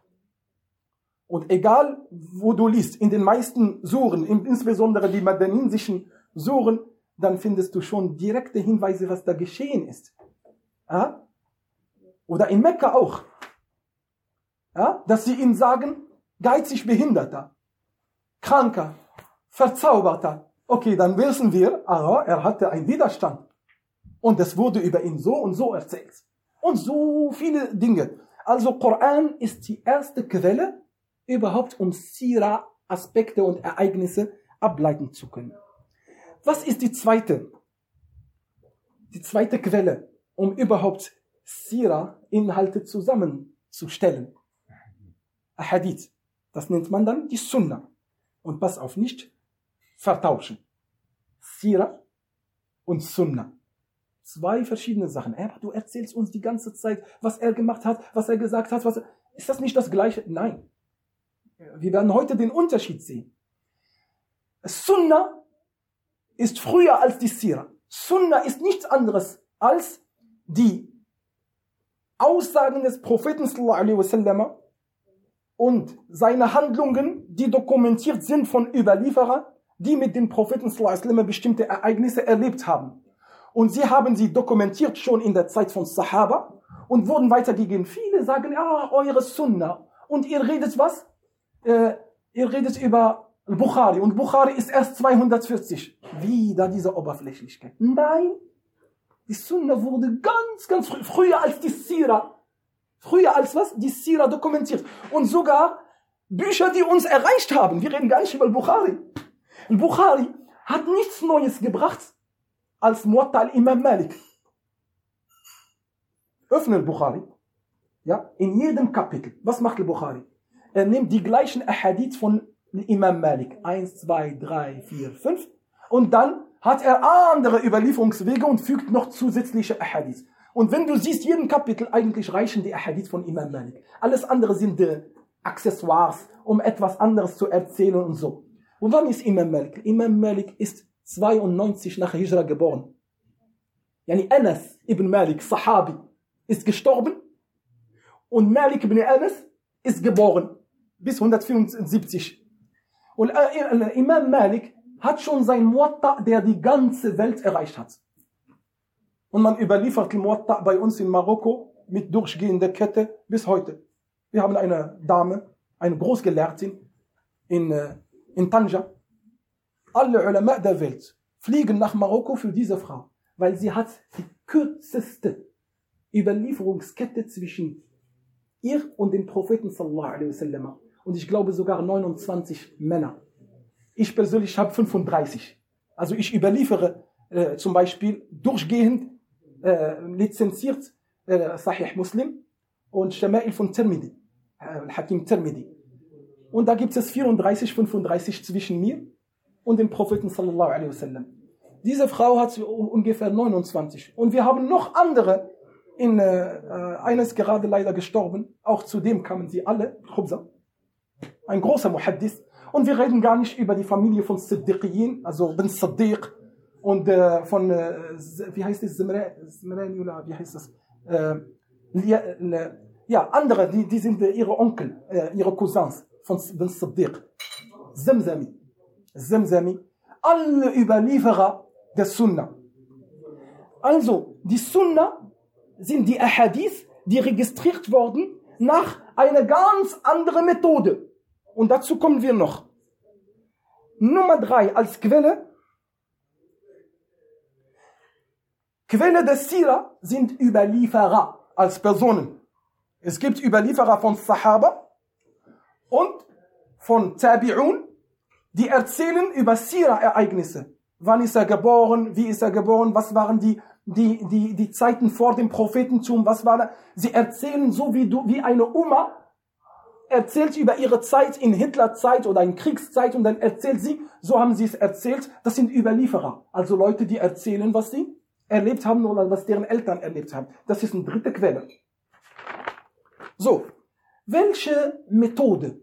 Speaker 2: Und egal, wo du liest, in den meisten Suren, insbesondere die madaninsischen Suren, dann findest du schon direkte Hinweise, was da geschehen ist. Ja? Oder in Mekka auch. Ja? Dass sie ihm sagen, geizig Behinderter, Kranker, Verzauberter. Okay, dann wissen wir, aha, er hatte einen Widerstand. Und es wurde über ihn so und so erzählt. Und so viele Dinge. Also Koran ist die erste Quelle, überhaupt um Sira Aspekte und Ereignisse ableiten zu können. Was ist die zweite? Die zweite Quelle, um überhaupt Sira Inhalte zusammenzustellen. Hadith. Das nennt man dann die Sunna. Und pass auf, nicht vertauschen. Sira und Sunna zwei verschiedene Sachen. Aber du erzählst uns die ganze Zeit, was er gemacht hat, was er gesagt hat. Was er, ist das nicht das Gleiche? Nein. Wir werden heute den Unterschied sehen. Sunna ist früher als die Sira. Sunna ist nichts anderes als die Aussagen des Propheten und seine Handlungen, die dokumentiert sind von Überlieferern, die mit dem Propheten bestimmte Ereignisse erlebt haben. Und sie haben sie dokumentiert schon in der Zeit von Sahaba und wurden weitergegeben. Viele sagen, ja, eure Sunna. Und ihr redet was? Äh, ihr redet über Bukhari. Und Bukhari ist erst 240. Wieder diese Oberflächlichkeit. Nein. Die Sunna wurde ganz, ganz früh, früher als die Sira. Früher als was? Die Sira dokumentiert. Und sogar Bücher, die uns erreicht haben. Wir reden gar nicht über Bukhari. Bukhari hat nichts Neues gebracht als Muatta al-Imam Malik. Öffne al-Bukhari. Ja, in jedem Kapitel. Was macht al-Bukhari? Er nimmt die gleichen Ahadith von Imam Malik. Eins, zwei, drei, vier, fünf. Und dann hat er andere Überlieferungswege und fügt noch zusätzliche Ahadith. Und wenn du siehst, jeden Kapitel, eigentlich reichen die Ahadith von Imam Malik. Alles andere sind äh, Accessoires, um etwas anderes zu erzählen und so. Und wann ist Imam Malik? Imam Malik ist 92 nach Hijra geboren. Yani Anas ibn Malik, Sahabi, ist gestorben Und Malik ibn Anas ist geboren bis 174. Und äh, Imam Malik hat schon sein Muatta, der die ganze Welt erreicht hat. Und man überliefert den Muatta bei uns in Marokko mit durchgehender Kette bis heute. Wir haben eine Dame, eine Großgelehrtin in, äh, in Tanja. Alle Ulama der Welt fliegen nach Marokko für diese Frau, weil sie hat die kürzeste Überlieferungskette zwischen ihr und dem Propheten sallallahu alaihi wasallam. Und ich glaube sogar 29 Männer. Ich persönlich habe 35. Also ich überliefere äh, zum Beispiel durchgehend äh, lizenziert äh, Sahih Muslim und Shama'il von Tirmidhi, äh, Hakim Tirmidhi. Und da gibt es 34, 35 zwischen mir und dem Propheten sallallahu alaihi wasallam. Diese Frau hat ungefähr 29. Und wir haben noch andere. In, äh, äh, einer ist gerade leider gestorben. Auch zu dem kamen sie alle. Khubza. Ein großer Muhaddis. Und wir reden gar nicht über die Familie von Siddiqiyin, also bin Siddiq und äh, von, äh, wie heißt es, Zimrani oder wie heißt das? Äh, ja, andere, die, die sind äh, ihre Onkel, äh, ihre Cousins von bin Siddiq. Zemzami. Zemzami. Alle Überlieferer der Sunna. Also, die Sunna sind die Ahadith, die registriert wurden nach einer ganz anderen Methode. Und dazu kommen wir noch. Nummer drei als Quelle. Quelle des Sira sind Überlieferer als Personen. Es gibt Überlieferer von Sahaba und von Tabi'un, die erzählen über Sira-Ereignisse. Wann ist er geboren? Wie ist er geboren? Was waren die, die, die, die Zeiten vor dem Prophetentum? Was war da? Sie erzählen so wie du, wie eine Oma erzählt über ihre Zeit in Hitlerzeit oder in Kriegszeit und dann erzählt sie, so haben sie es erzählt, das sind Überlieferer. Also Leute, die erzählen, was sie erlebt haben oder was deren Eltern erlebt haben. Das ist eine dritte Quelle. So, welche Methode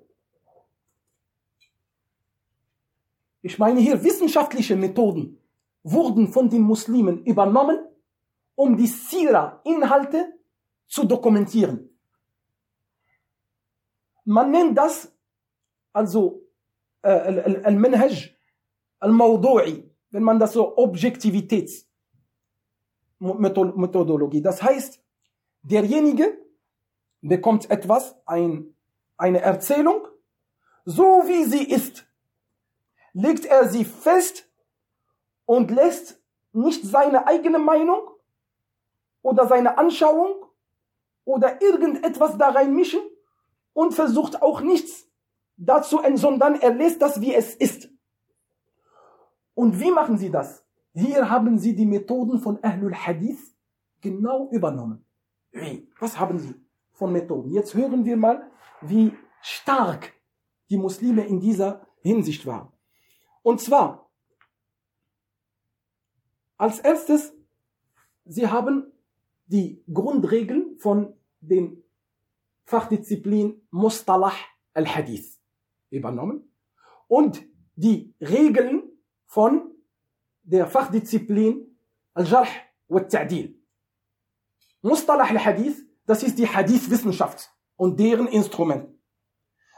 Speaker 2: ich meine hier wissenschaftliche Methoden, wurden von den Muslimen übernommen, um die Sira-Inhalte zu dokumentieren. Man nennt das also äh, Al-Manhaj Al-Mawdu'i, wenn man das so Objektivitätsmethodologie. Das heißt, derjenige bekommt etwas, ein, eine Erzählung, so wie sie ist legt er sie fest und lässt nicht seine eigene Meinung oder seine Anschauung oder irgendetwas da reinmischen und versucht auch nichts dazu, sondern er lässt das, wie es ist. Und wie machen sie das? Hier haben sie die Methoden von Ahlul Hadith genau übernommen. Wie? Was haben sie von Methoden? Jetzt hören wir mal, wie stark die Muslime in dieser Hinsicht waren. Und zwar, als erstes, sie haben die Grundregeln von den Fachdisziplin Mustalah al-Hadith übernommen und die Regeln von der Fachdisziplin Al-Jarh wa Ta'dil. Mustalah al-Hadith, das ist die Hadith-Wissenschaft und deren Instrument.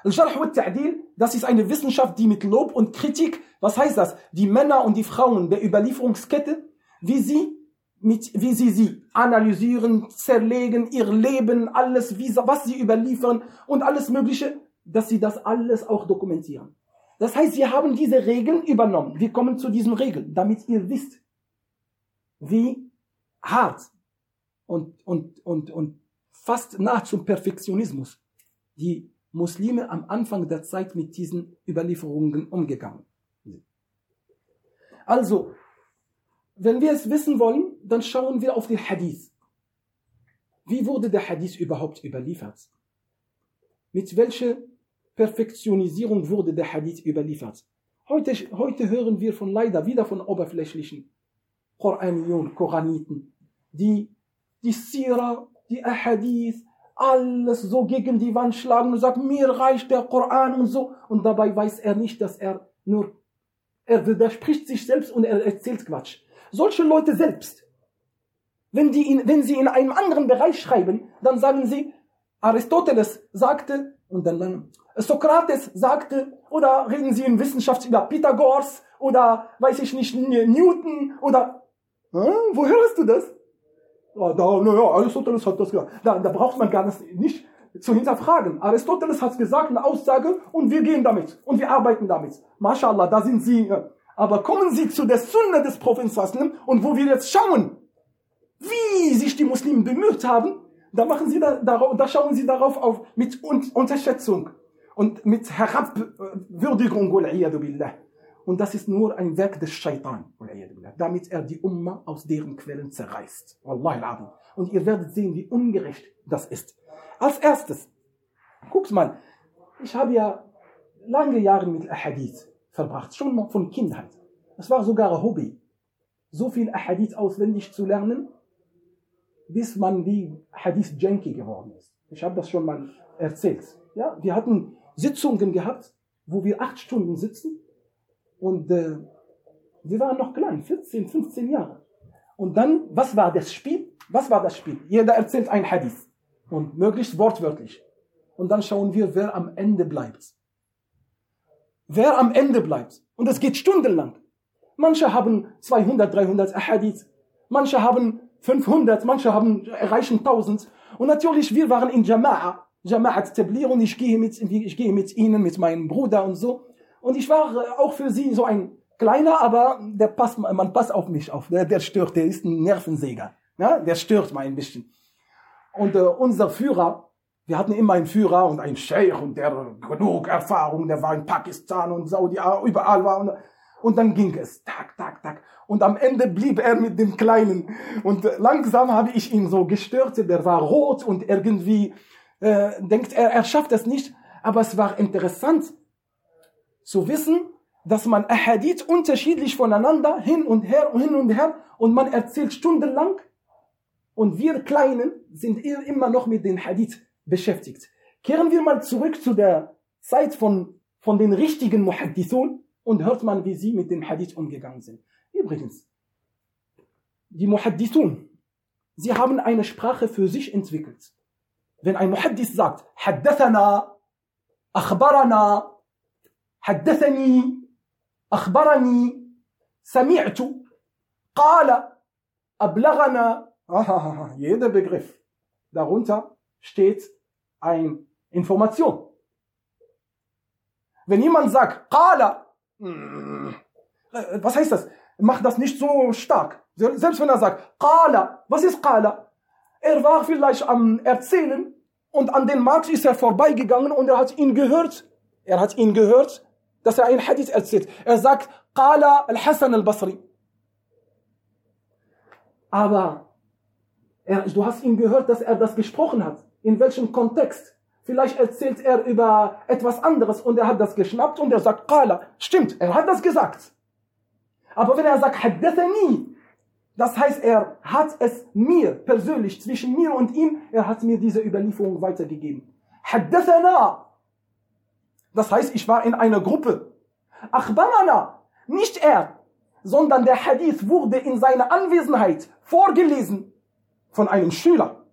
Speaker 2: Al-Jarh wa Ta'dil, das ist eine Wissenschaft, die mit Lob und Kritik was heißt das? Die Männer und die Frauen der Überlieferungskette, wie sie mit, wie sie sie analysieren, zerlegen, ihr Leben, alles, wie, was sie überliefern und alles Mögliche, dass sie das alles auch dokumentieren. Das heißt, sie haben diese Regeln übernommen. Wir kommen zu diesen Regeln, damit ihr wisst, wie hart und, und, und, und fast nah zum Perfektionismus die Muslime am Anfang der Zeit mit diesen Überlieferungen umgegangen also, wenn wir es wissen wollen, dann schauen wir auf den Hadith. Wie wurde der Hadith überhaupt überliefert? Mit welcher Perfektionisierung wurde der Hadith überliefert? Heute, heute hören wir von leider wieder von oberflächlichen Koraniyun, Koraniten, die die Sira, die Ahadith, alles so gegen die Wand schlagen und sagen, mir reicht der Koran und so. Und dabei weiß er nicht, dass er nur er widerspricht sich selbst und er erzählt Quatsch. Solche Leute selbst, wenn, die in, wenn sie in einem anderen Bereich schreiben, dann sagen sie, Aristoteles sagte, und dann Sokrates sagte, oder reden Sie in Wissenschaft über Pythagoras, oder weiß ich nicht, Newton, oder, hm? woher hast du das? Da, naja, Aristoteles hat das gesagt. Da, da braucht man gar nicht zu hinterfragen. Aristoteles hat gesagt, eine Aussage, und wir gehen damit, und wir arbeiten damit. MashaAllah, da sind Sie, aber kommen Sie zu der Sunna des Propheten, und wo wir jetzt schauen, wie sich die Muslimen bemüht haben, da machen sie da, da, da schauen sie darauf auf mit Unterschätzung und mit Herabwürdigung, billah. Und das ist nur ein Werk des Shaitan, damit er die Umma aus deren Quellen zerreißt. Und ihr werdet sehen, wie ungerecht das ist. Als erstes, guckt mal, ich habe ja lange Jahre mit Ahadith verbracht, schon von Kindheit. Es war sogar ein Hobby, so viel Ahadith auswendig zu lernen, bis man wie Hadith Janky geworden ist. Ich habe das schon mal erzählt. Ja, wir hatten Sitzungen gehabt, wo wir acht Stunden sitzen und äh, wir waren noch klein, 14, 15 Jahre. Und dann, was war das Spiel? Was war das Spiel? Jeder erzählt ein Hadith und möglichst wortwörtlich. Und dann schauen wir, wer am Ende bleibt. Wer am Ende bleibt. Und es geht stundenlang. Manche haben 200, 300 Hadith. Manche haben 500, manche haben, erreichen 1000. Und natürlich, wir waren in Jama'a, Jama'at Tablir und ich gehe mit, ich gehe mit ihnen, mit meinem Bruder und so. Und ich war auch für sie so ein kleiner, aber der passt, man passt auf mich auf. Der, der stört, der ist ein Nervensäger. Ja, der stört mal ein bisschen. Und äh, unser Führer, wir hatten immer einen Führer und einen Sheikh und der genug Erfahrung, der war in Pakistan und Saudi, überall war. Und, und dann ging es, tak, tak, tak. Und am Ende blieb er mit dem Kleinen. Und langsam habe ich ihn so gestört. Der war rot und irgendwie äh, denkt er, er schafft es nicht. Aber es war interessant zu wissen, dass man Ahadith unterschiedlich voneinander hin und her und hin und her und man erzählt stundenlang und wir Kleinen sind immer noch mit den Hadith beschäftigt. Kehren wir mal zurück zu der Zeit von, von den richtigen Muhaddithun und hört man, wie sie mit dem Hadith umgegangen sind. Übrigens, die Muhaddithun, sie haben eine Sprache für sich entwickelt. Wenn ein Muhaddith sagt, Haddathana, Akhbarana, Haddathani, Akhbarani, Sami'tu, Qala, Ablagana, jeder Begriff. Darunter steht eine Information. Wenn jemand sagt, Qala, hm, was heißt das? Mach das nicht so stark. Selbst wenn er sagt, Qala, was ist Qala? Er war vielleicht am Erzählen und an den Markt ist er vorbeigegangen und er hat ihn gehört. Er hat ihn gehört, dass er ein Hadith erzählt. Er sagt, Qala al-Hassan al-Basri. Aber er, du hast ihn gehört, dass er das gesprochen hat. In welchem Kontext? Vielleicht erzählt er über etwas anderes und er hat das geschnappt und er sagt, Qala. Stimmt, er hat das gesagt. Aber wenn er sagt, Haddathani, das heißt, er hat es mir persönlich, zwischen mir und ihm, er hat mir diese Überlieferung weitergegeben. Haddathana, das heißt, ich war in einer Gruppe. Akhbarana, nicht er, sondern der Hadith wurde in seiner Anwesenheit vorgelesen von einem Schüler.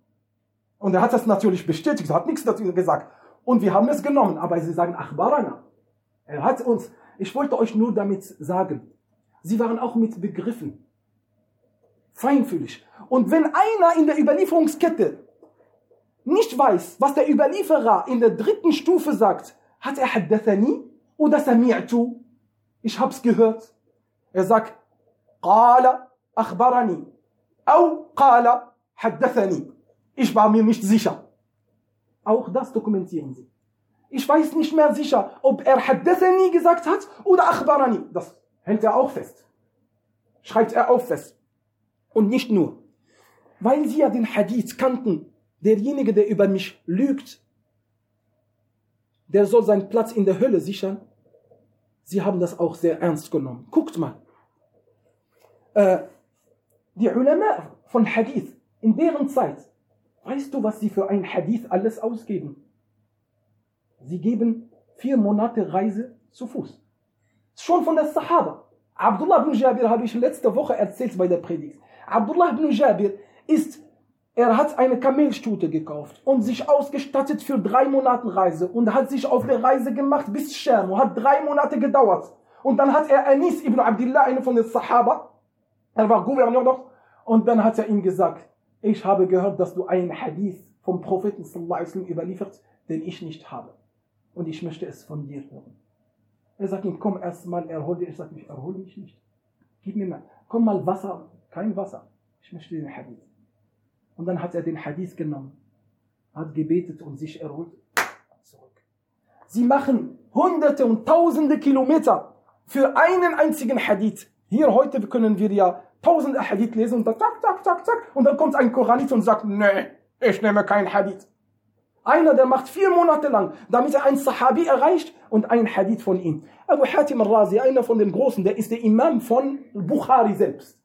Speaker 2: Und er hat das natürlich bestätigt, hat nichts dazu gesagt. Und wir haben es genommen, aber sie sagen Achbarana. Er hat uns, ich wollte euch nur damit sagen, sie waren auch mit Begriffen. Feinfühlig. Und wenn einer in der Überlieferungskette nicht weiß, was der Überlieferer in der dritten Stufe sagt, hat er Haddathani oder Sami'tu? Ich hab's gehört. Er sagt, Qala akhbarani. Au Qala haddathani. Ich war mir nicht sicher. Auch das dokumentieren sie. Ich weiß nicht mehr sicher, ob er Haddathani gesagt hat oder Akhbarani. Das hält er auch fest. Schreibt er auch fest. Und nicht nur. Weil sie ja den Hadith kannten, derjenige, der über mich lügt, der soll seinen Platz in der Hölle sichern. Sie haben das auch sehr ernst genommen. Guckt mal. Äh, die Ulama von Hadith in deren Zeit Weißt du, was sie für ein Hadith alles ausgeben? Sie geben vier Monate Reise zu Fuß. Schon von der Sahaba. Abdullah ibn Jabir habe ich letzte Woche erzählt bei der Predigt. Abdullah ibn Jabir ist Er hat eine Kamelstute gekauft und sich ausgestattet für drei Monate Reise und hat sich auf der Reise gemacht bis und hat drei Monate gedauert. Und dann hat er Anis ibn Abdullah, einer von den Sahaba, er war Gouverneur noch, und dann hat er ihm gesagt, ich habe gehört, dass du einen Hadith vom Propheten sallallahu alaihi wasallam überliefert, den ich nicht habe. Und ich möchte es von dir hören. Er sagt ihm, komm erst mal, erhol dich. Ich sage, ich erhole mich nicht. Gib mir mal, komm mal Wasser, kein Wasser. Ich möchte den Hadith. Und dann hat er den Hadith genommen, hat gebetet und sich erholt. Zurück. Sie machen hunderte und tausende Kilometer für einen einzigen Hadith. Hier heute können wir ja tausende Hadith lesen und dann zack, zack, zack, zack. Und dann kommt ein Koranit und sagt, nee, ich nehme kein Hadith. Einer, der macht vier Monate lang, damit er ein Sahabi erreicht und ein Hadith von ihm. Abu Hatim al-Razi, einer von den Großen, der ist der Imam von Bukhari selbst.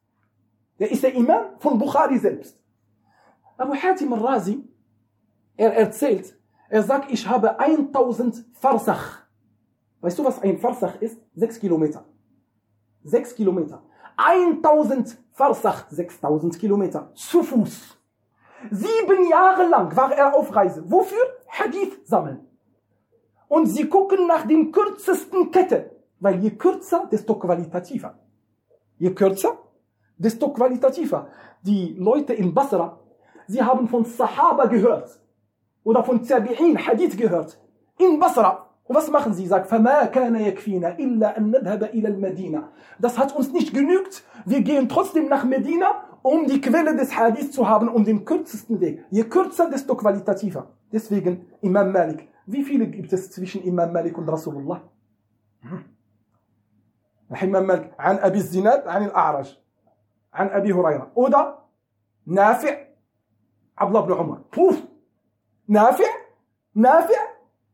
Speaker 2: Der ist der Imam von Bukhari selbst. Abu Hatim al-Razi, er erzählt, er sagt, ich habe 1000 Farsach. Weißt du, was ein Farsach ist? Sechs Kilometer. Sechs Kilometer. 1000 Farsach, 6000 Kilometer. Zu Fuß. Sieben Jahre lang war er auf Reise. Wofür? Hadith sammeln. Und sie gucken nach den kürzesten Kette. Weil je kürzer, desto qualitativer. Je kürzer, desto qualitativer. Die Leute in Basra, sie haben von Sahaba gehört. Oder von Tabi'in Hadith gehört. In Basra. Und was machen sie? Sagt, فَمَا كَانَ يَكْفِينَا إِلَّا أَن نَذْهَبَ إِلَى الْمَدِينَ Das hat uns nicht genügt. Wir gehen trotzdem nach Medina um die Quelle des Hadith zu haben, um den kürzesten Weg. Je kürzer, desto qualitativer. Deswegen Imam Malik. Wie viele gibt es zwischen Imam Malik und Rasulullah? Imam Malik, عن أبي الزناد عن الأعرج عن أبي هريرة oder نافع عبد الله بن عمر بوف نافع نافع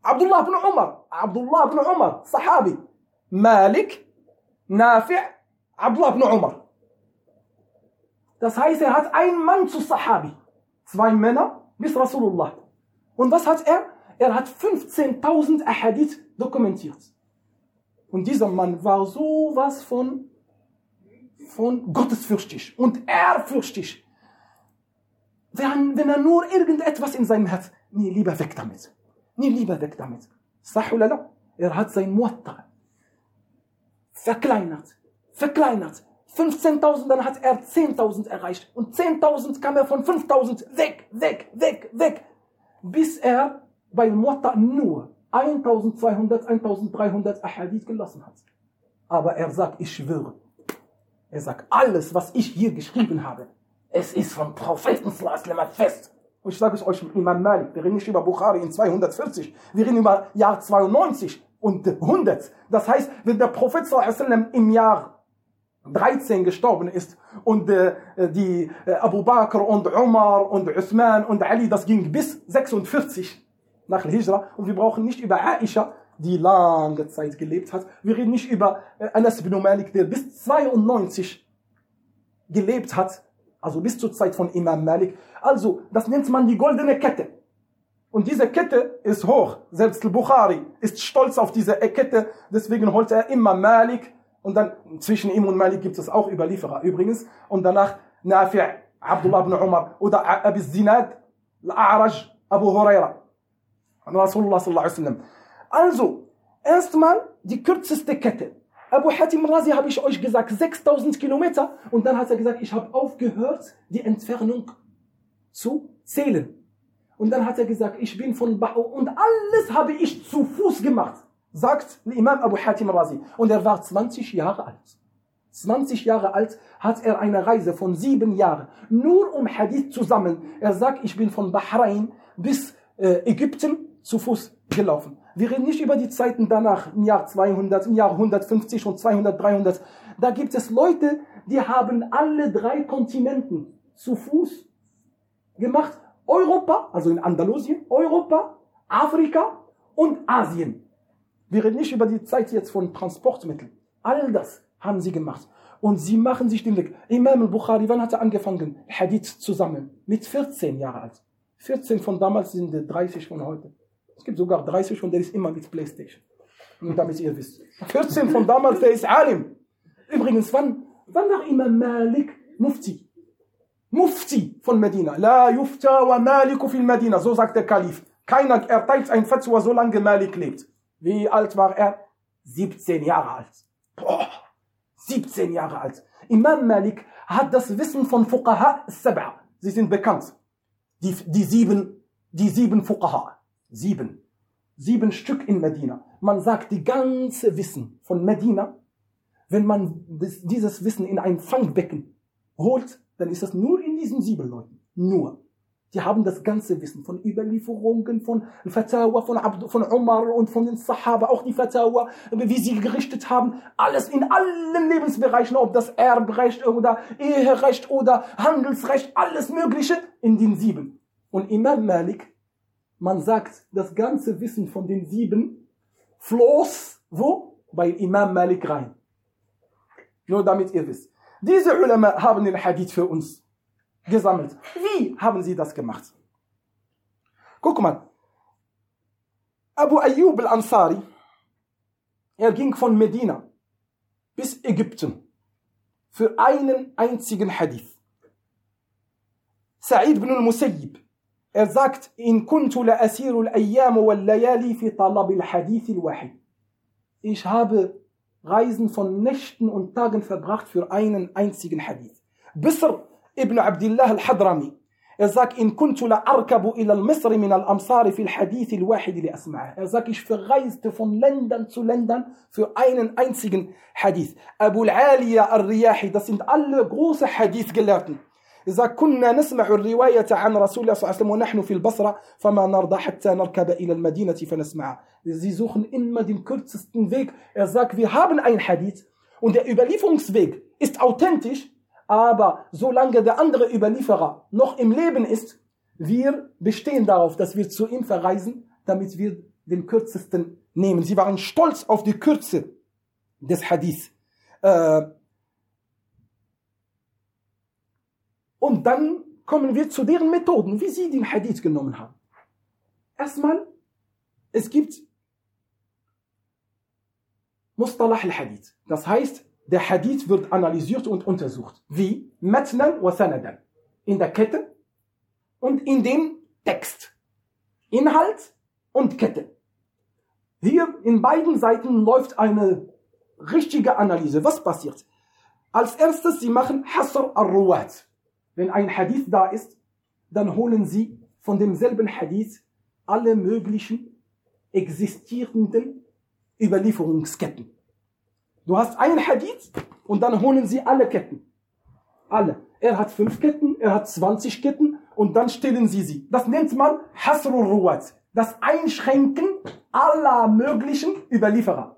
Speaker 2: عبد الله بن عمر عبد الله بن عمر صحابي مالك نافع عبد الله بن عمر Das heißt, er hat einen Mann zu Sahabi, zwei Männer bis Rasulullah. Und was hat er? Er hat 15.000 Ahadith dokumentiert. Und dieser Mann war sowas von, von gottesfürchtig und ehrfürchtig. Wenn, wenn er nur irgendetwas in seinem Herz, nee, lieber weg damit. Nee, lieber weg damit. Sahulala, er hat sein Muatta verkleinert, verkleinert, 15.000, dann hat er 10.000 erreicht. Und 10.000 kam er von 5.000 weg, weg, weg, weg. Bis er bei Muatta nur 1.200, 1.300 Ahadith gelassen hat. Aber er sagt, ich schwöre. Er sagt, alles, was ich hier geschrieben habe, es ist vom Propheten fest. Und ich sage es euch, Imam Malik, wir reden nicht über Bukhari in 240, wir reden über Jahr 92 und 100. Das heißt, wenn der Prophet im Jahr 13 gestorben ist und äh, die äh, Abu Bakr und Umar und Uthman und Ali, das ging bis 46 nach Hijra und wir brauchen nicht über Aisha, die lange Zeit gelebt hat. Wir reden nicht über äh, Anas ibn Malik, der bis 92 gelebt hat, also bis zur Zeit von Imam Malik. Also, das nennt man die goldene Kette. Und diese Kette ist hoch. Selbst Al-Bukhari ist stolz auf diese Kette. Deswegen holt er immer Malik und dann zwischen ihm und Malik gibt es auch Überlieferer übrigens. Und danach Nafi' Abdullah ibn Umar oder Abi Zinad, Al-A'raj, Abu Huraira. Rasulullah sallallahu alaihi wasallam. Also, erstmal die kürzeste Kette. Abu Hatim Razi habe ich euch gesagt, 6000 Kilometer. Und dann hat er gesagt, ich habe aufgehört, die Entfernung zu zählen. Und dann hat er gesagt, ich bin von Ba'u und alles habe ich zu Fuß gemacht sagt Imam Abu Hatim Razi. Und er war 20 Jahre alt. 20 Jahre alt hat er eine Reise von sieben Jahren, nur um Hadith zu sammeln. Er sagt, ich bin von Bahrain bis äh, Ägypten zu Fuß gelaufen. Wir reden nicht über die Zeiten danach, im Jahr 200, im Jahr 150 und 200, 300. Da gibt es Leute, die haben alle drei Kontinenten zu Fuß gemacht. Europa, also in Andalusien, Europa, Afrika und Asien. Wir reden nicht über die Zeit jetzt von Transportmitteln. All das haben sie gemacht. Und sie machen sich den Weg. Imam al-Bukhari, wann hat er angefangen, Hadith zu sammeln? Mit 14 Jahre alt. 14 von damals sind 30 von heute. Es gibt sogar 30 und der ist immer mit Playstation. Nur damit ihr wisst. 14 von damals, der ist Alim. Übrigens, wann, wann war Imam Malik Mufti? Mufti von Medina. La yufta wa maliku fil Medina, so sagt der Kalif. Keiner erteilt ein Fatwa, solange Malik lebt. Wie alt war er? 17 Jahre alt. Boah, 17 Jahre alt. Imam Malik hat das Wissen von Fuqaha Sab'a. Sie sind bekannt. Die, die sieben, die sieben Fuqaha. Sieben. Sieben Stück in Medina. Man sagt, die ganze Wissen von Medina, wenn man dieses Wissen in ein Fangbecken holt, dann ist das nur in diesen sieben Leuten. Nur. Die haben das ganze Wissen von Überlieferungen, von Fatawa, von, Abd, von Umar und von den Sahaba, auch die Fatawa, wie sie gerichtet haben. Alles in allen Lebensbereichen, ob das Erbrecht oder Eherecht oder Handelsrecht, alles Mögliche in den sieben. Und Imam Malik, man sagt, das ganze Wissen von den sieben floss wo? Bei Imam Malik rein. Nur damit ihr wisst. Diese Ulama haben den Hadith für uns gesammelt. Wie haben sie das gemacht? Guck mal. Abu Ayyub al-Ansari, er ging von Medina bis Ägypten für einen einzigen Hadith. Sa'id ibn al-Musayyib, er sagt, in kuntu la asiru al-ayyam wal layali fi talab al-hadith al-wahid. Ich habe Reisen von Nächten und Tagen verbracht für einen einzigen Hadith. Bisr ibn Abdullah al-Hadrami. Er sagt, in kuntu la arkabu ila al-Misr min al-Amsar fi al-Hadith al-wahid li asma'a. Er sagt, ich verreiste von Ländern zu Ländern für einen einzigen Hadith. Abu al-Aliya al-Riyahi, das sind alle große Hadith-Gelehrten. Er sagt, كنا نسمع الرواية عن رسول الله صلى الله عليه وسلم ونحن في البصرة فما نرضى حتى نركب إلى المدينة فنسمعها. Sie suchen immer den kürzesten Weg. Er sagt, wir haben ein Hadith und der Überlieferungsweg ist authentisch, aber solange der andere Überlieferer noch im Leben ist, wir bestehen darauf, dass wir zu ihm verreisen, damit wir den kürzesten nehmen. Sie waren stolz auf die Kürze des Hadith. Äh, und dann kommen wir zu deren Methoden, wie sie den Hadith genommen haben. Erstmal, es gibt Mustalah al-Hadith. Das heißt, der Hadith wird analysiert und untersucht. Wie? Matnan wa Sanadan. In der Kette und in dem Text. Inhalt und Kette. Hier in beiden Seiten läuft eine richtige Analyse. Was passiert? Als erstes, sie machen Hasr al-Ruwat. Wenn ein Hadith da ist, dann holen sie von demselben Hadith alle möglichen existierenden Überlieferungsketten. Du hast einen Hadith und dann holen sie alle Ketten. Alle. Er hat fünf Ketten, er hat 20 Ketten und dann stellen sie sie. Das nennt man Hasrul Ruwat. Das Einschränken aller möglichen Überlieferer.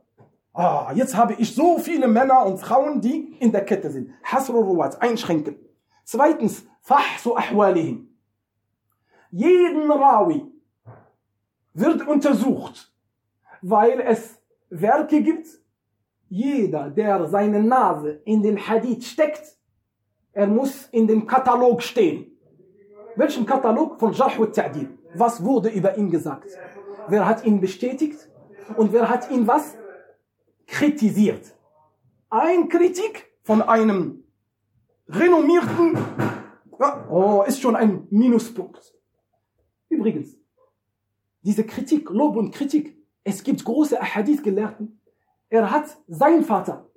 Speaker 2: Ah, jetzt habe ich so viele Männer und Frauen, die in der Kette sind. Hasrul Ruwat, einschränken. Zweitens, Fahsu Ahwalihim. Jeden Rawi wird untersucht, weil es Werke gibt, jeder, der seine Nase in den Hadith steckt, er muss in dem Katalog stehen. Welchen Katalog? Von Jarh und Ta'dil. Was wurde über ihn gesagt? Wer hat ihn bestätigt? Und wer hat ihn was? Kritisiert. Ein Kritik von einem renommierten, ja, oh, ist schon ein Minuspunkt. Übrigens, diese Kritik, Lob und Kritik, es gibt große Ahadith-Gelehrten, er hat sein Vater,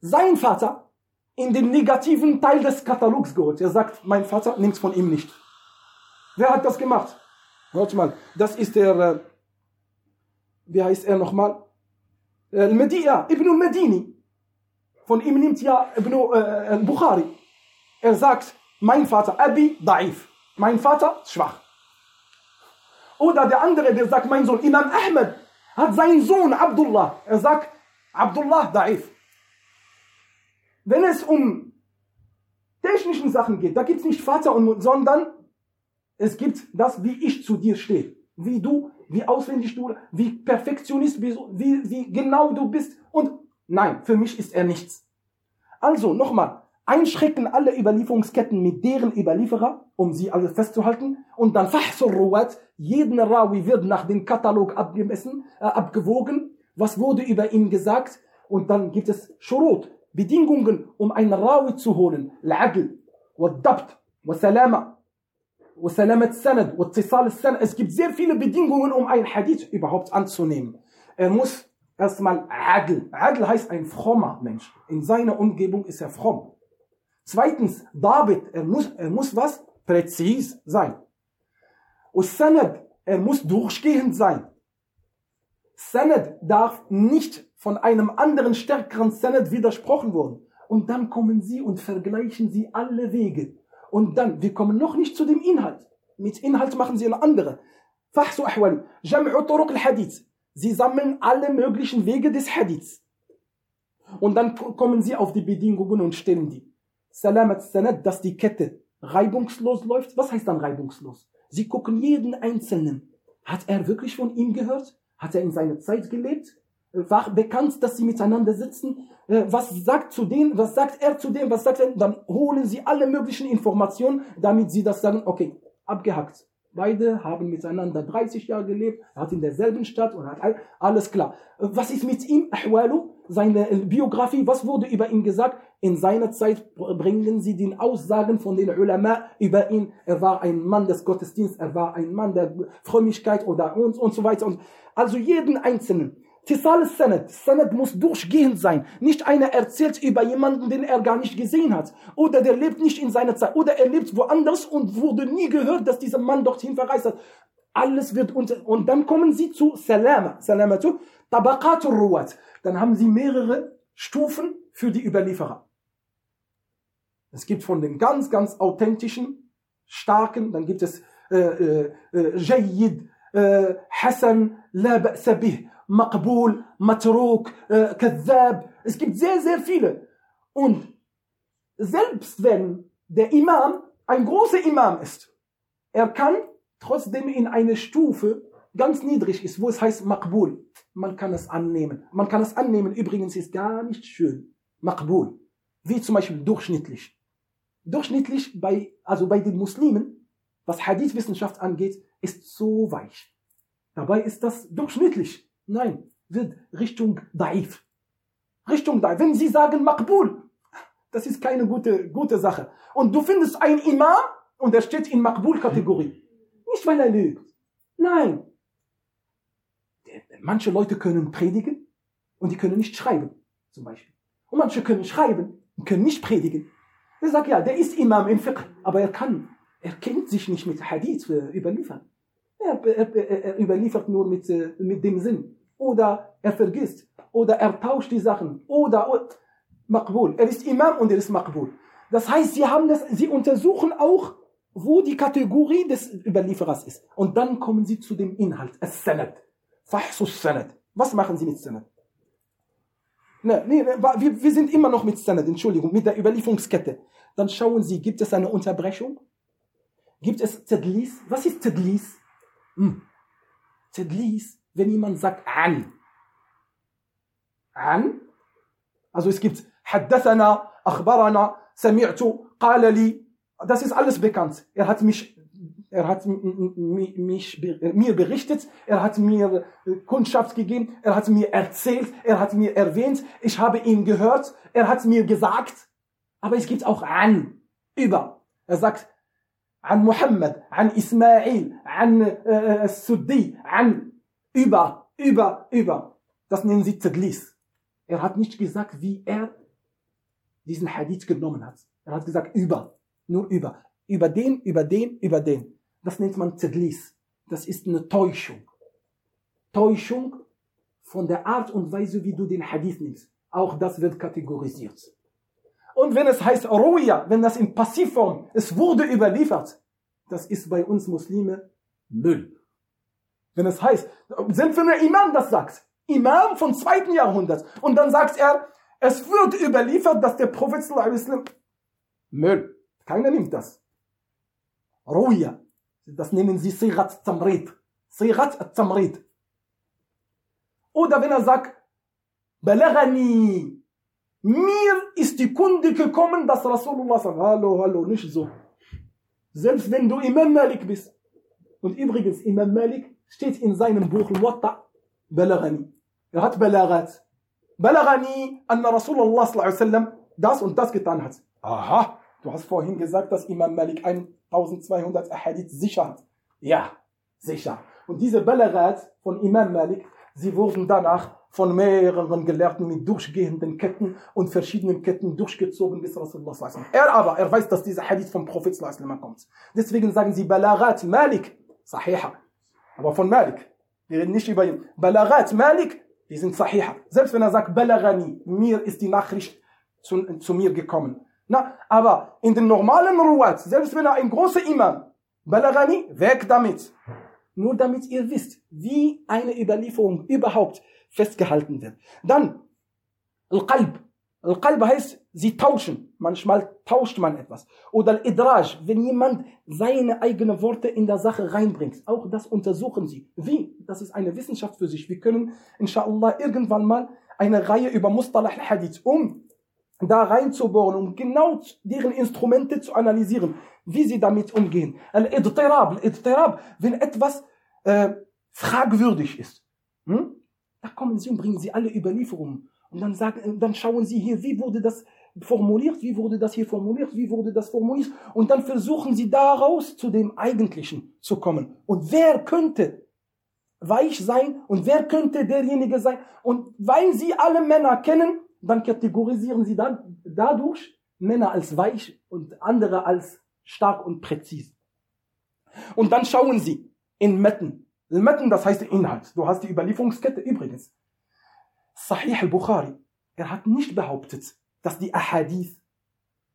Speaker 2: sein Vater in den negativen Teil des Katalogs geholt. Er sagt, mein Vater nimmt von ihm nicht. Wer hat das gemacht? Hört mal, das ist der, äh, wie heißt er nochmal? Äh, Medina, Ibn al-Medini. Von ihm nimmt ja Ibn äh, Bukhari. Er sagt, mein Vater, Abi, Daif. Mein Vater, schwach. Oder der andere, der sagt, mein Sohn, Imam Ahmed, hat seinen Sohn Abdullah. Er sagt, Abdullah Daif. Wenn es um technischen Sachen geht, da gibt es nicht Vater und Mutter, sondern es gibt das, wie ich zu dir stehe. Wie du, wie auswendig du, wie Perfektionist, wie, wie genau du bist. Und Nein, für mich ist er nichts. Also nochmal, einschrecken alle Überlieferungsketten mit deren Überlieferer, um sie alle festzuhalten, und dann Fahsurruat, jeden Rawi wird nach dem Katalog abgemessen, äh, abgewogen, was wurde über ihn gesagt, und dann gibt es Shurut, Bedingungen, um einen Rawi zu holen, Al-Adl, Wad-Dabt, Wassalama, Wassalamat Sanad, Wattisal Sanad, es gibt sehr viele Bedingungen, um einen Hadith überhaupt anzunehmen. Er muss erstmal Adl Adl heißt ein frommer Mensch in seiner Umgebung ist er fromm zweitens David er muss er muss was präzis sein und Sanad er muss durchgehend sein Sanad darf nicht von einem anderen stärkeren Sanad widersprochen werden und dann kommen sie und vergleichen sie alle Wege. Und dann, wir kommen noch nicht zu dem Inhalt. Mit Inhalt machen sie eine andere. Fahsu ahwali, jam'u turuq al-hadith. Sie sammeln alle möglichen Wege des Hadiths. Und dann kommen sie auf die Bedingungen und stellen die. Salamat Sanad, dass die Kette reibungslos läuft. Was heißt dann reibungslos? Sie gucken jeden Einzelnen. Hat er wirklich von ihm gehört? Hat er in seiner Zeit gelebt? War bekannt, dass sie miteinander sitzen? Äh, was sagt zu dem, was sagt er zu dem, was sagt er? Dann holen sie alle möglichen Informationen, damit sie das sagen, okay, abgehackt. Beide haben miteinander 30 Jahre gelebt, er hat in derselben Stadt und hat all, alles klar. Was ist mit ihm? Ahwalu, seine äh, Biografie, was wurde über ihn gesagt? In seiner Zeit bringen sie den Aussagen von den Ulama über ihn. Er war ein Mann des Gottesdienstes, er war ein Mann der Frömmigkeit oder und, und so weiter. Also jeden Einzelnen. Tisal Sanad. Sanad muss durchgehend sein. Nicht einer erzählt über jemanden, den er gar nicht gesehen hat. Oder der lebt nicht in seiner Zeit. Oder er lebt woanders und wurde nie gehört, dass dieser Mann dorthin verreist hat. Alles wird unter, und dann kommen sie zu Salama. Salamatu. Tabaqatul Ruwat. Dann haben sie mehrere Stufen für die Überlieferer. Es gibt von den ganz, ganz authentischen, starken, dann gibt es äh, äh, äh, Jayyid, äh, Hassan, La Ba'sabih. Maqbul, Matruk, Kadhab. Es gibt sehr, sehr viele. Und selbst wenn der Imam ein großer Imam ist, er kann trotzdem in eine Stufe ganz niedrig ist, wo es heißt Maqbul. Man kann es annehmen. Man kann es annehmen. Übrigens ist gar nicht schön. Maqbul. Wie zum Beispiel durchschnittlich. Durchschnittlich bei, also bei den Muslimen, was Hadith-Wissenschaft angeht, ist so weich. Dabei ist das durchschnittlich. Nein, wird Richtung Daif. Richtung Daif. Wenn sie sagen Makbul, das ist keine gute, gute Sache. Und du findest einen Imam und er steht in Makbul-Kategorie. Nicht, weil er lügt. Nein. Manche Leute können predigen und die können nicht schreiben, zum Beispiel. Und manche können schreiben und können nicht predigen. Er sagt, ja, der ist Imam im Fiqh, aber er kann, er kennt sich nicht mit Hadith äh, überliefern. Er, er, er überliefert nur mit, äh, mit dem Sinn. Oder er vergisst. Oder er tauscht die Sachen. Oder, oder Maqbul. Er ist Imam und er ist Maqbul. Das heißt, sie, haben das, sie untersuchen auch, wo die Kategorie des Überlieferers ist. Und dann kommen sie zu dem Inhalt. As-Sanad. Fahsus Sanad. Was machen sie mit Sanad? Ne, nee, wir, wir sind immer noch mit Sanad, Entschuldigung, mit der Überlieferungskette. Dann schauen Sie, gibt es eine Unterbrechung? Gibt es Zedlis? Was ist Zedlis? Hm. Zedlis, wenn jemand sagt an. An? Also es gibt Haddathana, Akbarana, Sami'tu, Qalali. Das ist alles bekannt. Er hat mich er hat mich, mir berichtet, er hat mir äh, Kundschaft gegeben, er hat mir erzählt, er hat mir erwähnt, ich habe ihn gehört, er hat mir gesagt. Aber es gibt auch an, über. Er sagt, عن محمد عن إسماعيل عن السدي عن über, über, über. Das nennen sie Tadlis. Er hat nicht gesagt, wie er diesen Hadith genommen hat. Er hat gesagt über, nur über. Über den, über den, über den. Das nennt man Tadlis. Das ist eine Täuschung. Täuschung von der Art und Weise, wie du den Hadith nimmst. Auch das wird kategorisiert. Und wenn es heißt Ruya, wenn das in Passivform, es wurde überliefert, das ist bei uns Muslime Müll. Wenn es heißt, selbst wenn der Imam das sagt, Imam vom zweiten Jahrhundert, und dann sagt er, es wird überliefert, dass der Prophet Müll. Keiner nimmt das. Ruya. Das nennen sie Sirat Tamrid. Sirat Tamrid. Oder wenn er sagt, Balagani, mir ist die Kunde gekommen, dass Rasulullah sagt, hallo, hallo, nicht so. Selbst wenn du Imam Malik bist. Und übrigens, Imam Malik steht in seinem Buch Watta Balagani. Er hat Balagat. Balagani, anna Rasulullah wasallam das und das getan hat. Aha, Du hast vorhin gesagt, dass Imam Malik 1200 Ahadith sicher hat. Ja, sicher. Und diese Balagat von Imam Malik, sie wurden danach von mehreren Gelehrten mit durchgehenden Ketten und verschiedenen Ketten durchgezogen bis Rasulullah sallallahu Er aber, er weiß, dass dieser Hadith vom Prophet sallallahu kommt. Deswegen sagen sie Balagat Malik, Sahiha. Aber von Malik. Wir reden nicht über ihn. Balagat Malik, die sind Sahiha. Selbst wenn er sagt Balagani, mir ist die Nachricht zu, zu mir gekommen. Na, aber in den normalen Ruwat, selbst wenn er ein großer Imam, Balagani, weg damit. Nur damit ihr wisst, wie eine Überlieferung überhaupt festgehalten wird. Dann, Al-Qalb. Al-Qalb heißt, sie tauschen. Manchmal tauscht man etwas. Oder Al-Idraj, wenn jemand seine eigenen Worte in der Sache reinbringt. Auch das untersuchen sie. Wie? Das ist eine Wissenschaft für sich. Wir können, inshallah, irgendwann mal eine Reihe über Mustalah al-Hadith, um da reinzubohren, um genau deren Instrumente zu analysieren, wie sie damit umgehen. Al-Idtirab, wenn etwas äh, fragwürdig ist. Hm? Da kommen sie und bringen sie alle Überlieferungen. Und dann, sagen, dann schauen sie hier, wie wurde das formuliert, wie wurde das hier formuliert, wie wurde das formuliert. Und dann versuchen sie daraus zu dem Eigentlichen zu kommen. Und wer könnte weich sein und wer könnte derjenige sein? Und weil sie alle Männer kennen, dann kategorisieren sie dann dadurch Männer als weich und andere als stark und präzise. Und dann schauen sie in Metten, Al-Matn, das heißt Inhalt. Du hast die Überlieferungskette übrigens. Sahih al-Bukhari, er hat nicht behauptet, dass die Ahadith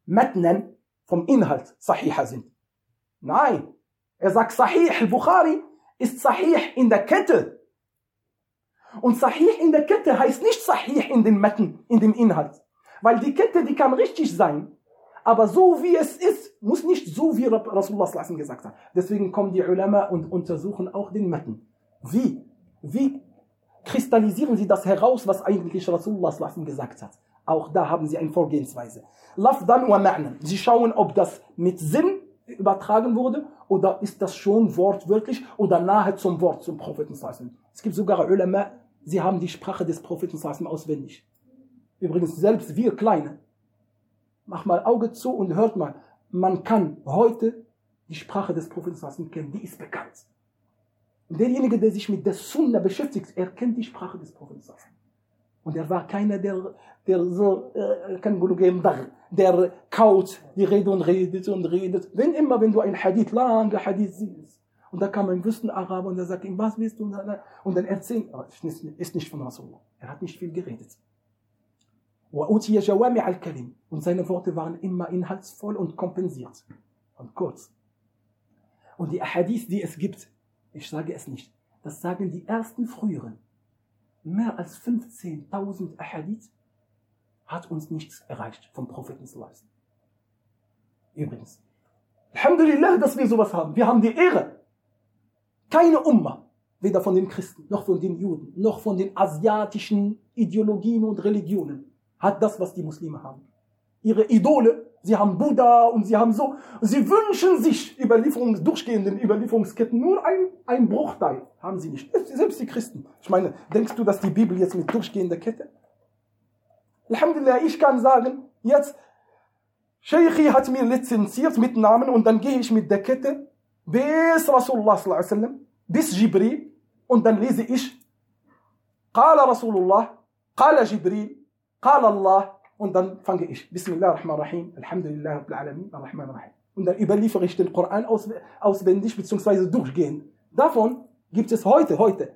Speaker 2: Matnen vom Inhalt Sahih sind. Nein, er sagt Sahih al-Bukhari ist Sahih in der Kette. Und Sahih in der Kette heißt nicht Sahih in dem Matn, in dem Inhalt. Weil die Kette, die kann richtig sein, aber so wie es ist, muss nicht so wie Rasulullah gesagt hat. Deswegen kommen die Ulama und untersuchen auch den Matten. Wie? Wie kristallisieren sie das heraus, was eigentlich Rasulullah gesagt hat? Auch da haben sie eine Vorgehensweise. Lafdan wa ma'nan. Sie schauen, ob das mit Sinn übertragen wurde oder ist das schon wortwörtlich oder nahe zum Wort zum Propheten. Es gibt sogar Ulama, sie haben die Sprache des Propheten auswendig. Übrigens, selbst wir Kleine, mach mal Auge zu und hört mal, man kann heute die Sprache des Propheten kennen, die ist bekannt. Und derjenige, der sich mit der Sunna beschäftigt, er kennt die Sprache des Propheten. Und er war keiner, der, der so, äh, der kaut die Rede und redet und redet. Wenn immer, wenn du ein Hadith, lange Hadith siehst, und da kam ein wüssten Araber und er sagt ihm, was willst du? Und dann erzählt, oh, ist nicht von Rasulullah. Er hat nicht viel geredet. Und seine Worte waren immer inhaltsvoll und kompensiert und kurz. Und die Ahadith, die es gibt, ich sage es nicht, das sagen die ersten früheren. Mehr als 15.000 Ahadith hat uns nichts erreicht vom Propheten Übrigens, Alhamdulillah, dass wir sowas haben. Wir haben die Ehre. Keine Umma, weder von den Christen, noch von den Juden, noch von den asiatischen Ideologien und Religionen, hat das, was die Muslime haben. Ihre Idole, sie haben Buddha und sie haben so, sie wünschen sich Überlieferungs, durchgehenden Überlieferungsketten, nur ein, ein Bruchteil haben sie nicht. Selbst die Christen. Ich meine, denkst du, dass die Bibel jetzt mit durchgehender Kette? Alhamdulillah, ich kann sagen, jetzt, Sheikhi hat mir lizenziert mit Namen und dann gehe ich mit der Kette bis Rasulullah sallallahu alaihi wasallam, bis Jibril und dann lese ich, قال رسول الله قال جبريل قال Allah und dann fange ich Bismillah ar-Rahman ar-Rahim, Alhamdulillah Rabbil Alamin, ar-Rahman ar-Rahim. Und dann überliefere ich den Koran aus, auswendig bzw. durchgehend. Davon gibt es heute, heute,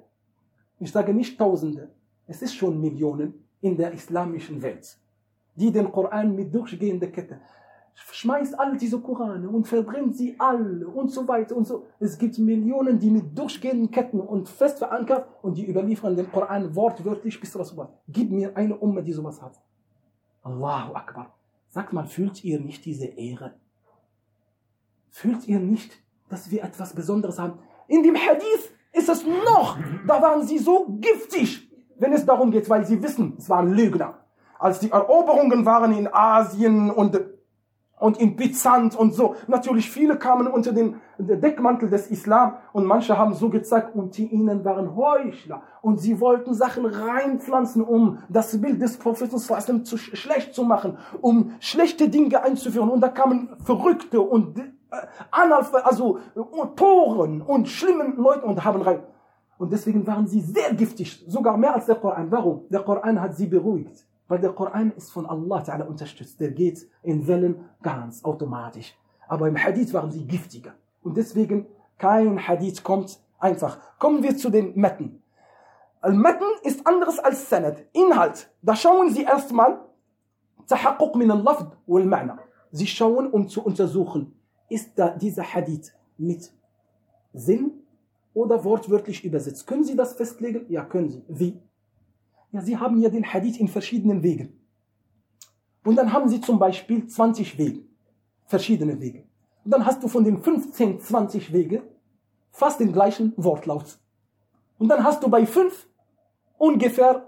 Speaker 2: ich sage nicht Tausende, es ist schon Millionen in der islamischen Welt, die den Koran mit durchgehender Kette schmeißt all diese Korane und verbrennt sie alle und so weiter und so. Es gibt Millionen, die mit durchgehenden Ketten und fest verankert und die überliefern den Koran wortwörtlich bis Rasulullah. Gib mir eine Umma, die sowas hat. Allahu Akbar. Sagt mal, fühlt ihr nicht diese Ehre? Fühlt ihr nicht, dass wir etwas Besonderes haben? In dem Hadith ist es noch, da waren sie so giftig, wenn es darum geht, weil sie wissen, es waren Lügner. Als die Eroberungen waren in Asien und und in Byzant und so. Natürlich viele kamen unter den Deckmantel des Islam und manche haben so gezeigt, und die ihnen waren Heuchler und sie wollten Sachen reinpflanzen, um das Bild des Propheten zu schlecht zu machen, um schlechte Dinge einzuführen. Und da kamen Verrückte und äh, Analpha, also Toren und schlimmen Leute und haben rein. Und deswegen waren sie sehr giftig, sogar mehr als der Koran. Warum? Der Koran hat sie beruhigt. Weil der Koran ist von Allah Ta'ala unterstützt. Der geht in Wellen ganz automatisch. Aber im Hadith waren sie giftiger. Und deswegen kein Hadith kommt einfach. Kommen wir zu den Metten. Al-Metten ist anderes als Sanad. Inhalt. Da schauen Sie erstmal Tahaquq min al-Lafd wal-Ma'na. Sie schauen, um zu untersuchen, ist da dieser Hadith mit Sinn oder wortwörtlich übersetzt. Können Sie das festlegen? Ja, können Sie. Wie? Ja, Sie haben ja den Hadith in verschiedenen Wegen. Und dann haben Sie zum Beispiel 20 Wege, verschiedene Wege. Und dann hast du von den 15, 20 Wege fast den gleichen Wortlaut. Und dann hast du bei fünf ungefähr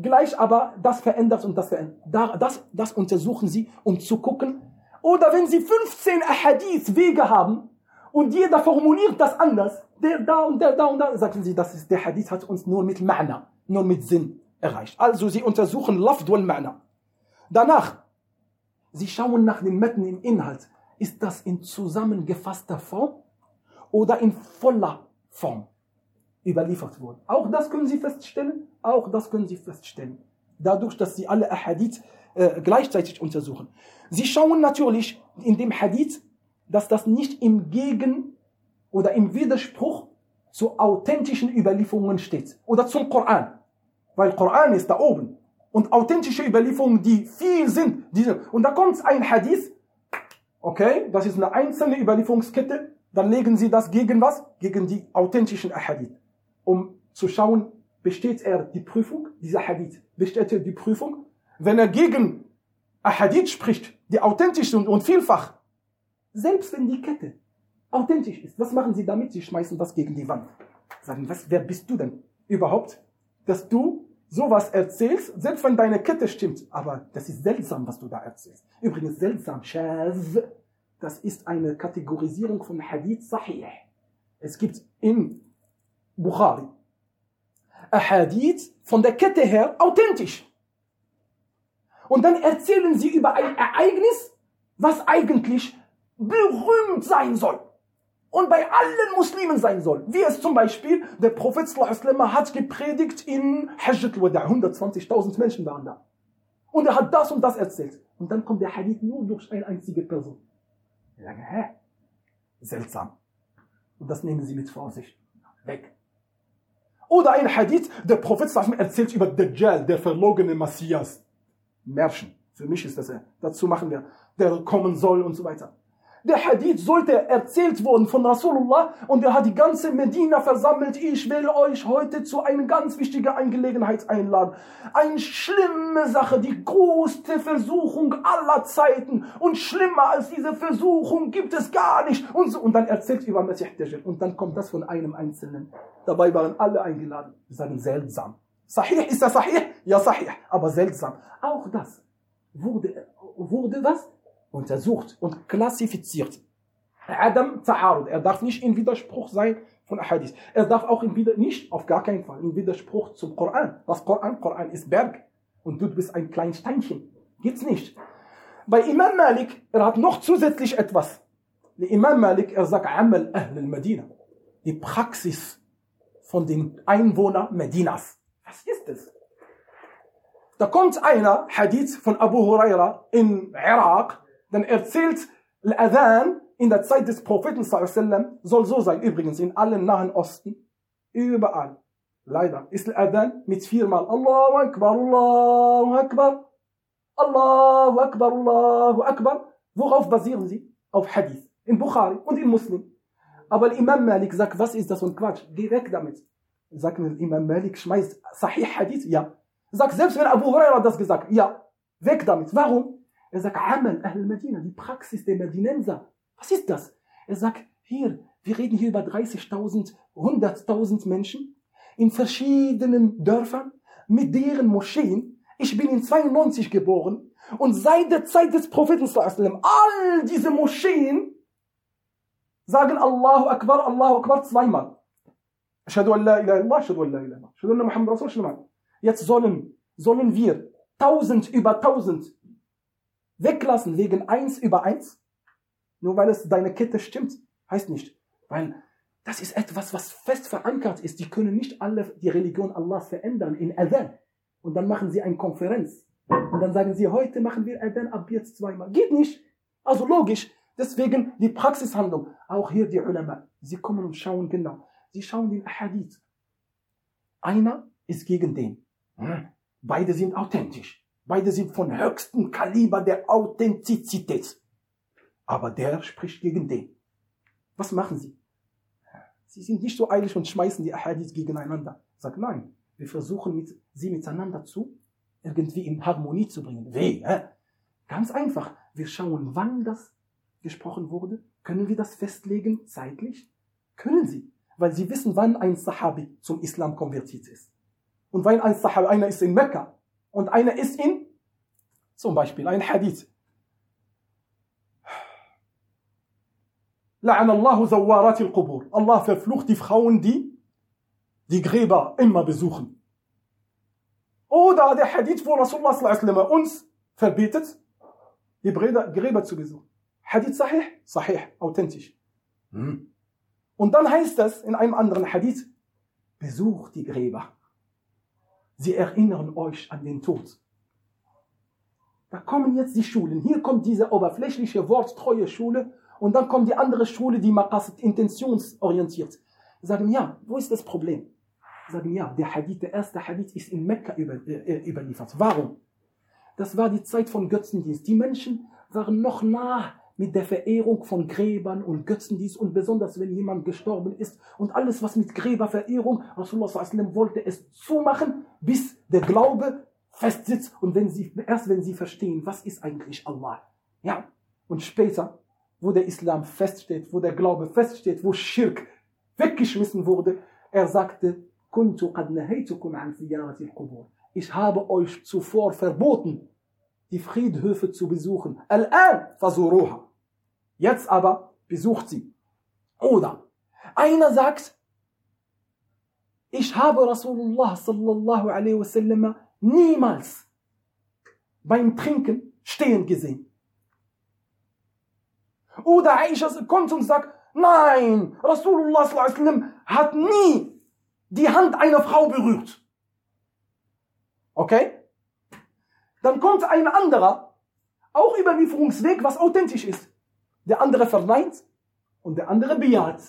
Speaker 2: gleich, aber das verändert und das verändert. Das, das untersuchen Sie, um zu gucken. Oder wenn Sie 15 Hadith-Wege haben und jeder formuliert das anders, der da und der da und da, sagen Sie, das ist, der Hadith hat uns nur mit Ma'na, nur mit Sinn erreicht. Also sie untersuchen Lafd wal Ma'na. Danach, sie schauen nach den Metten im Inhalt. Ist das in zusammengefasster Form oder in voller Form überliefert worden? Auch das können sie feststellen. Auch das können sie feststellen. Dadurch, dass sie alle Hadith äh, gleichzeitig untersuchen. Sie schauen natürlich in dem Hadith, dass das nicht im Gegen oder im Widerspruch zu authentischen Überlieferungen steht oder zum Koran. Weil Koran ist da oben. Und authentische Überlieferungen, die viel sind. Diese, und da kommt ein Hadith. Okay, das ist eine einzelne Überlieferungskette. Dann legen sie das gegen was? Gegen die authentischen Hadith. Um zu schauen, besteht er die Prüfung, dieser Hadith, besteht er die Prüfung? Wenn er gegen Hadith spricht, die authentisch sind und vielfach, selbst wenn die Kette authentisch ist, was machen sie damit? Sie schmeißen das gegen die Wand. Sagen, was, wer bist du denn überhaupt? Dass du sowas erzählst, selbst wenn deine Kette stimmt. Aber das ist seltsam, was du da erzählst. Übrigens seltsam, Shaz, das ist eine Kategorisierung von Hadith Sahih. Es gibt in Bukhari Hadith von der Kette her authentisch. Und dann erzählen sie über ein Ereignis, was eigentlich berühmt sein soll und bei allen Muslimen sein soll. Wie es zum Beispiel der Prophet hat gepredigt in Hajjat al-Wada. 120.000 Menschen waren da. Und er hat das und das erzählt. Und dann kommt der Hadith nur durch eine einzige Person. Ich sage, hä? Seltsam. Und das nehmen Sie mit Vorsicht. Weg. Oder ein Hadith, der Prophet erzählt über Dajjal, der verlogene Messias. Märchen. Für mich ist das, er. dazu machen wir, der kommen soll und so weiter. Der Hadith sollte erzählt worden von Rasulullah und er hat die ganze Medina versammelt. Ich will euch heute zu einer ganz wichtigen Angelegenheit einladen. Eine schlimme Sache, die größte Versuchung aller Zeiten. Und schlimmer als diese Versuchung gibt es gar nicht. Und, so. und dann erzählt über Messiah Dajjal. Und dann kommt das von einem Einzelnen. Dabei waren alle eingeladen. Wir sagen seltsam. Sahih, ist das Sahih? Ja, Sahih. Aber seltsam. Auch das wurde, wurde was? Untersucht und klassifiziert. Adam Ta'arud, er darf nicht in Widerspruch sein von Hadith. Er darf auch in Wider nicht, auf gar keinen Fall, in Widerspruch zum Koran. Was Koran? Koran ist Berg und du bist ein kleines Steinchen. Gibt's nicht. Bei Imam Malik, er hat noch zusätzlich etwas. Der Imam Malik, er sagt Amal Ahl al-Medina. Die Praxis von den Einwohnern Medinas. Was ist das? Da kommt einer, Hadith von Abu Huraira in Irak, dann erzählt Al-Adhan in der Zeit des Propheten sallam, soll so sein. Übrigens in allen Nahen Osten, überall. Leider ist Al-Adhan mit viermal Allahu Akbar, Allahu Akbar, Allahu Akbar, Allahu Akbar. Worauf basieren sie? Auf Hadith. In Bukhari und in Muslim. Aber Imam Malik sagt, was ist das und Quatsch? Geh weg damit. Sagt Imam Malik, schmeißt Sahih Hadith? Ja. Sagt, selbst wenn Abu Huraira das gesagt, ja. Weg damit. Warum? Er sagt, Amal, Ahl Medina, die Praxis der Medinenser. Was ist das? Er sagt, hier, wir reden hier über 30.000, 100.000 Menschen in verschiedenen Dörfern mit deren Moscheen. Ich bin in 92 geboren und seit der Zeit des Propheten all diese Moscheen sagen Allahu Akbar, Allahu Akbar zweimal. Jetzt sollen, sollen wir tausend über tausend weglassen wegen eins über eins? Nur weil es deine Kette stimmt? Heißt nicht. Weil das ist etwas, was fest verankert ist. Die können nicht alle die Religion Allahs verändern in Adhan. Und dann machen sie eine Konferenz. Und dann sagen sie, heute machen wir Adhan ab jetzt zweimal. Geht nicht. Also logisch. Deswegen die Praxishandlung. Auch hier die Ulama. Sie kommen und schauen genau. Sie schauen den Hadith. Einer ist gegen den. Hm. Beide sind authentisch. Beide sind von höchstem Kaliber der Authentizität. Aber der spricht gegen den. Was machen sie? Sie sind nicht so eilig und schmeißen die Ahadith gegeneinander. Sag nein, wir versuchen mit, sie miteinander zu irgendwie in Harmonie zu bringen. Wie? Äh? Ganz einfach. Wir schauen, wann das gesprochen wurde. Können wir das festlegen zeitlich? Können sie. Weil sie wissen, wann ein Sahabi zum Islam konvertiert ist. Und weil ein Sahabi, einer ist in Mekka und einer ist in, zum Beispiel ein Hadith. Allah verflucht die Frauen, die die Gräber immer besuchen. Oder der Hadith, wo Rasulullah uns verbietet, die Gräber zu besuchen. Hadith sahih? Sahih, authentisch. Hm. Und dann heißt es in einem anderen Hadith, besucht die Gräber. Sie erinnern euch an den Tod. Da kommen jetzt die Schulen. Hier kommt diese oberflächliche, worttreue Schule und dann kommt die andere Schule, die Maqasid intentionsorientiert. Sagen, ja, wo ist das Problem? Sagen, ja, der Hadith, der erste Hadith ist in Mekka über, äh, überliefert. Warum? Das war die Zeit von Götzendienst. Die Menschen waren noch nah mit der Verehrung von Gräbern und Götzendienst und besonders wenn jemand gestorben ist und alles was mit Gräberverehrung, Rasulullah wollte es zumachen, bis der Glaube festsitzt und wenn sie, erst wenn sie verstehen, was ist eigentlich Allah. Ja, und später wo der Islam feststeht, wo der Glaube feststeht, wo Schirk weggeschmissen wurde. Er sagte, ich habe euch zuvor verboten, die Friedhöfe zu besuchen. Jetzt aber besucht sie. Oder einer sagt, ich habe Rasulullah sallallahu alaihi wasallam niemals beim Trinken stehen gesehen. Oder Aisha kommt und sagt, nein, Rasulullah hat nie die Hand einer Frau berührt. Okay? Dann kommt ein anderer, auch Überlieferungsweg, was authentisch ist. Der andere verneint und der andere bejaht.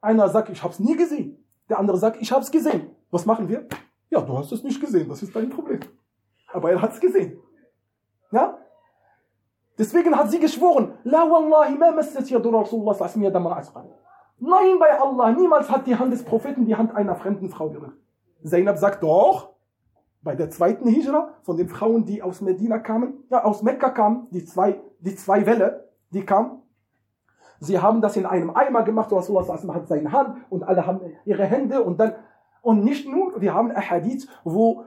Speaker 2: Einer sagt, ich habe es nie gesehen. Der andere sagt, ich habe es gesehen. Was machen wir? Ja, du hast es nicht gesehen, das ist dein Problem. Aber er hat es gesehen. Ja? Deswegen hat sie geschworen, La wallahi ma massat yadu Rasulullah Nein, bei Allah, niemals hat die Hand des Propheten die Hand einer fremden Frau berührt. Zainab sagt doch, bei der zweiten Hijra, von den Frauen, die aus Medina kamen, ja, aus Mekka kamen, die zwei, die zwei Welle, die kamen, sie haben das in einem Eimer gemacht, Rasulullah hat seine Hand und alle haben ihre Hände und dann, und nicht nur, wir haben ein Hadith, wo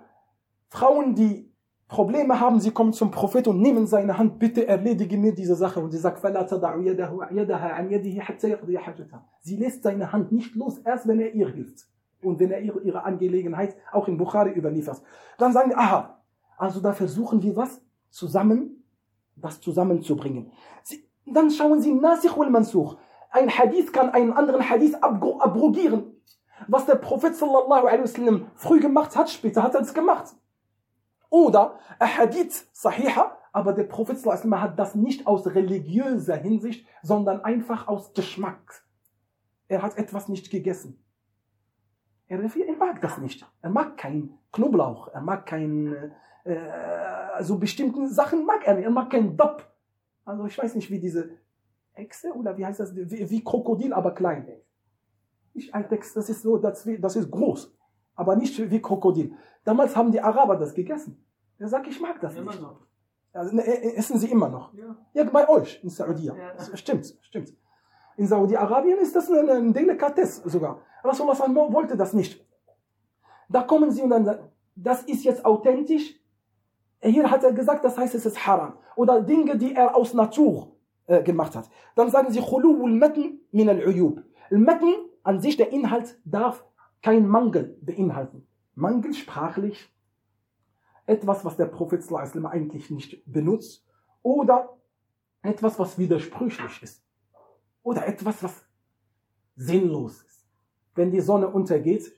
Speaker 2: Frauen, die Probleme haben, sie kommen zum Prophet und nehmen seine Hand, bitte erledige mir diese Sache. Und sie sagt, sie lässt seine Hand nicht los, erst wenn er ihr hilft. Und wenn er ihre, ihre Angelegenheit auch in Bukhari überliefert. Dann sagen die, aha, also da versuchen wir was zusammen, das zusammenzubringen. Sie, dann schauen sie, Nasikh wal Mansukh. Ein Hadith kann einen anderen Hadith abrogieren. Was der Prophet sallallahu alaihi wasallam früh gemacht hat, später hat er es gemacht. Oder Hadith Sahiha, aber der Prophet hat das nicht aus religiöser Hinsicht, sondern einfach aus Geschmack. Er hat etwas nicht gegessen. Er, er mag das nicht. Er mag keinen Knoblauch, er mag kein, äh, so bestimmten Sachen mag er nicht. Er mag keinen Dopp. Also ich weiß nicht, wie diese Echse oder wie heißt das, wie, wie Krokodil, aber klein. Ich, ein Text, das ist so, das, das ist groß, aber nicht wie Krokodil. Damals haben die Araber das gegessen. Er sagt, ich mag das immer nicht. Noch. Also, ne, äh, essen sie immer noch. Ja, ja bei euch in Saudi. Ja. Stimmt, stimmt. In Saudi-Arabien ist das eine, Delikatesse sogar. Rasulullah wollte das nicht. Da kommen sie und dann sagen, das ist jetzt authentisch. Hier hat er gesagt, das heißt, es ist haram. Oder Dinge, die er aus Natur äh, gemacht hat. Dann sagen sie, khuluwul matn min al-uyub. Al-matn an sich, der Inhalt darf kein Mangel beinhalten. Mangel sprachlich, etwas, was der Prophet eigentlich nicht benutzt, oder etwas, was widersprüchlich ist, oder etwas, was sinnlos ist. Wenn die Sonne untergeht,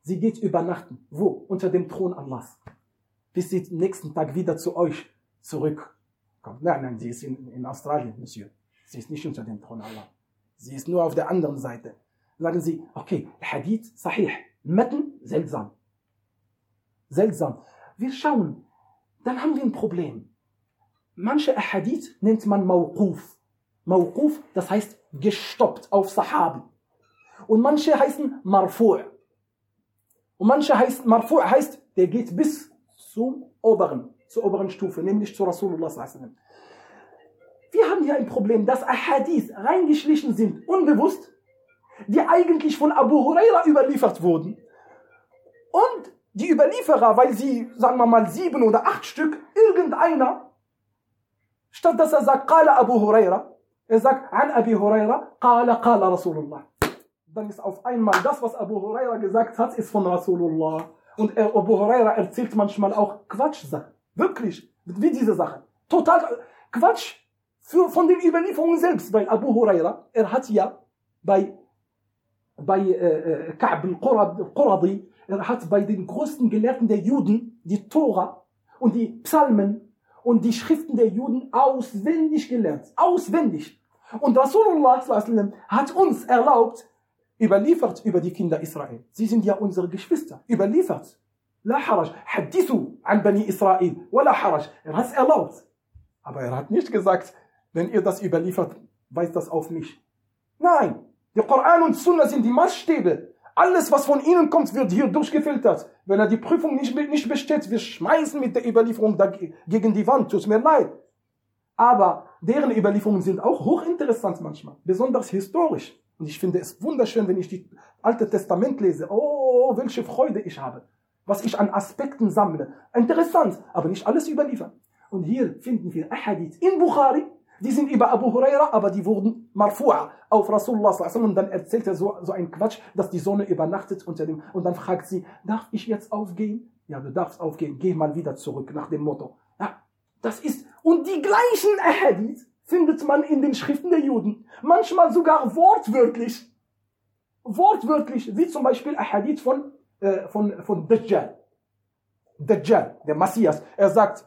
Speaker 2: sie geht übernachten. Wo? Unter dem Thron Allahs. Bis sie nächsten Tag wieder zu euch zurückkommt. Nein, nein, sie ist in, in Australien, Monsieur. Sie ist nicht unter dem Thron Allah. Sie ist nur auf der anderen Seite. Sagen sie, okay, Hadith, Sahih, Metten, seltsam. Seltsam. Wir schauen, dann haben wir ein Problem. Manche Hadith nennt man Mawquf. Mawquf, das heißt gestoppt auf Sahabi. Und manche heißen Marfu'. Und manche heißt, Marfu' heißt, der geht bis zum oberen, zur oberen Stufe, nämlich zu Rasulullah Wir haben hier ein Problem, dass Ahadith reingeschlichen sind, unbewusst, die eigentlich von Abu Huraira überliefert wurden. Und die Überlieferer, weil sie, sagen wir mal, sieben oder acht Stück, irgendeiner, statt dass er sagt, Qala Abu Huraira, er sagt, an Abi Huraira, Qala Qala Rasulullah. Dann ist auf einmal das, was Abu Huraira gesagt hat, ist von Rasulullah. Und er, Abu Huraira erzählt manchmal auch Quatschsachen. Wirklich. Wie diese Sache. Total Quatsch für, von den Überlieferungen selbst. Weil Abu Huraira, er hat ja bei, bei äh, äh Ka'b al-Quradi, er hat bei den größten Gelehrten der Juden die Tora und die Psalmen und die Schriften der Juden auswendig gelernt. Auswendig. Und Rasulullah hat uns erlaubt, überliefert über die Kinder Israel. Sie sind ja unsere Geschwister. Überliefert. La haraj. Hadithu an Bani Israel. Wala haraj. Er hat es erlaubt. Aber er hat nicht gesagt, wenn ihr das überliefert, weist das auf mich. Nein. Der Koran und Sunna sind die Maßstäbe. Alles, was von ihnen kommt, wird hier durchgefiltert. Wenn er die Prüfung nicht, nicht besteht, wir schmeißen mit der Überlieferung gegen die Wand. Tut mir leid. Aber deren Überlieferungen sind auch hochinteressant manchmal. Besonders historisch. Und ich finde es wunderschön, wenn ich die Alte Testament lese. Oh, welche Freude ich habe. Was ich an Aspekten sammle. Interessant, aber nicht alles überliefert. Und hier finden wir Ahadith in Bukhari, die sind über Abu Huraira, aber die wurden marfu'a auf Rasulullah und dann erzählt er so, so ein Quatsch, dass die Sonne übernachtet unter dem, und dann fragt sie, darf ich jetzt aufgehen? Ja, du darfst aufgehen, geh mal wieder zurück, nach dem Motto. Das ist, und die gleichen Ahadith findet man in den Schriften der Juden. Manchmal sogar wortwörtlich. Wortwörtlich, wie zum Beispiel ein Hadith von, äh, von, von Dajjal. Dajjal, der Messias. Er sagt,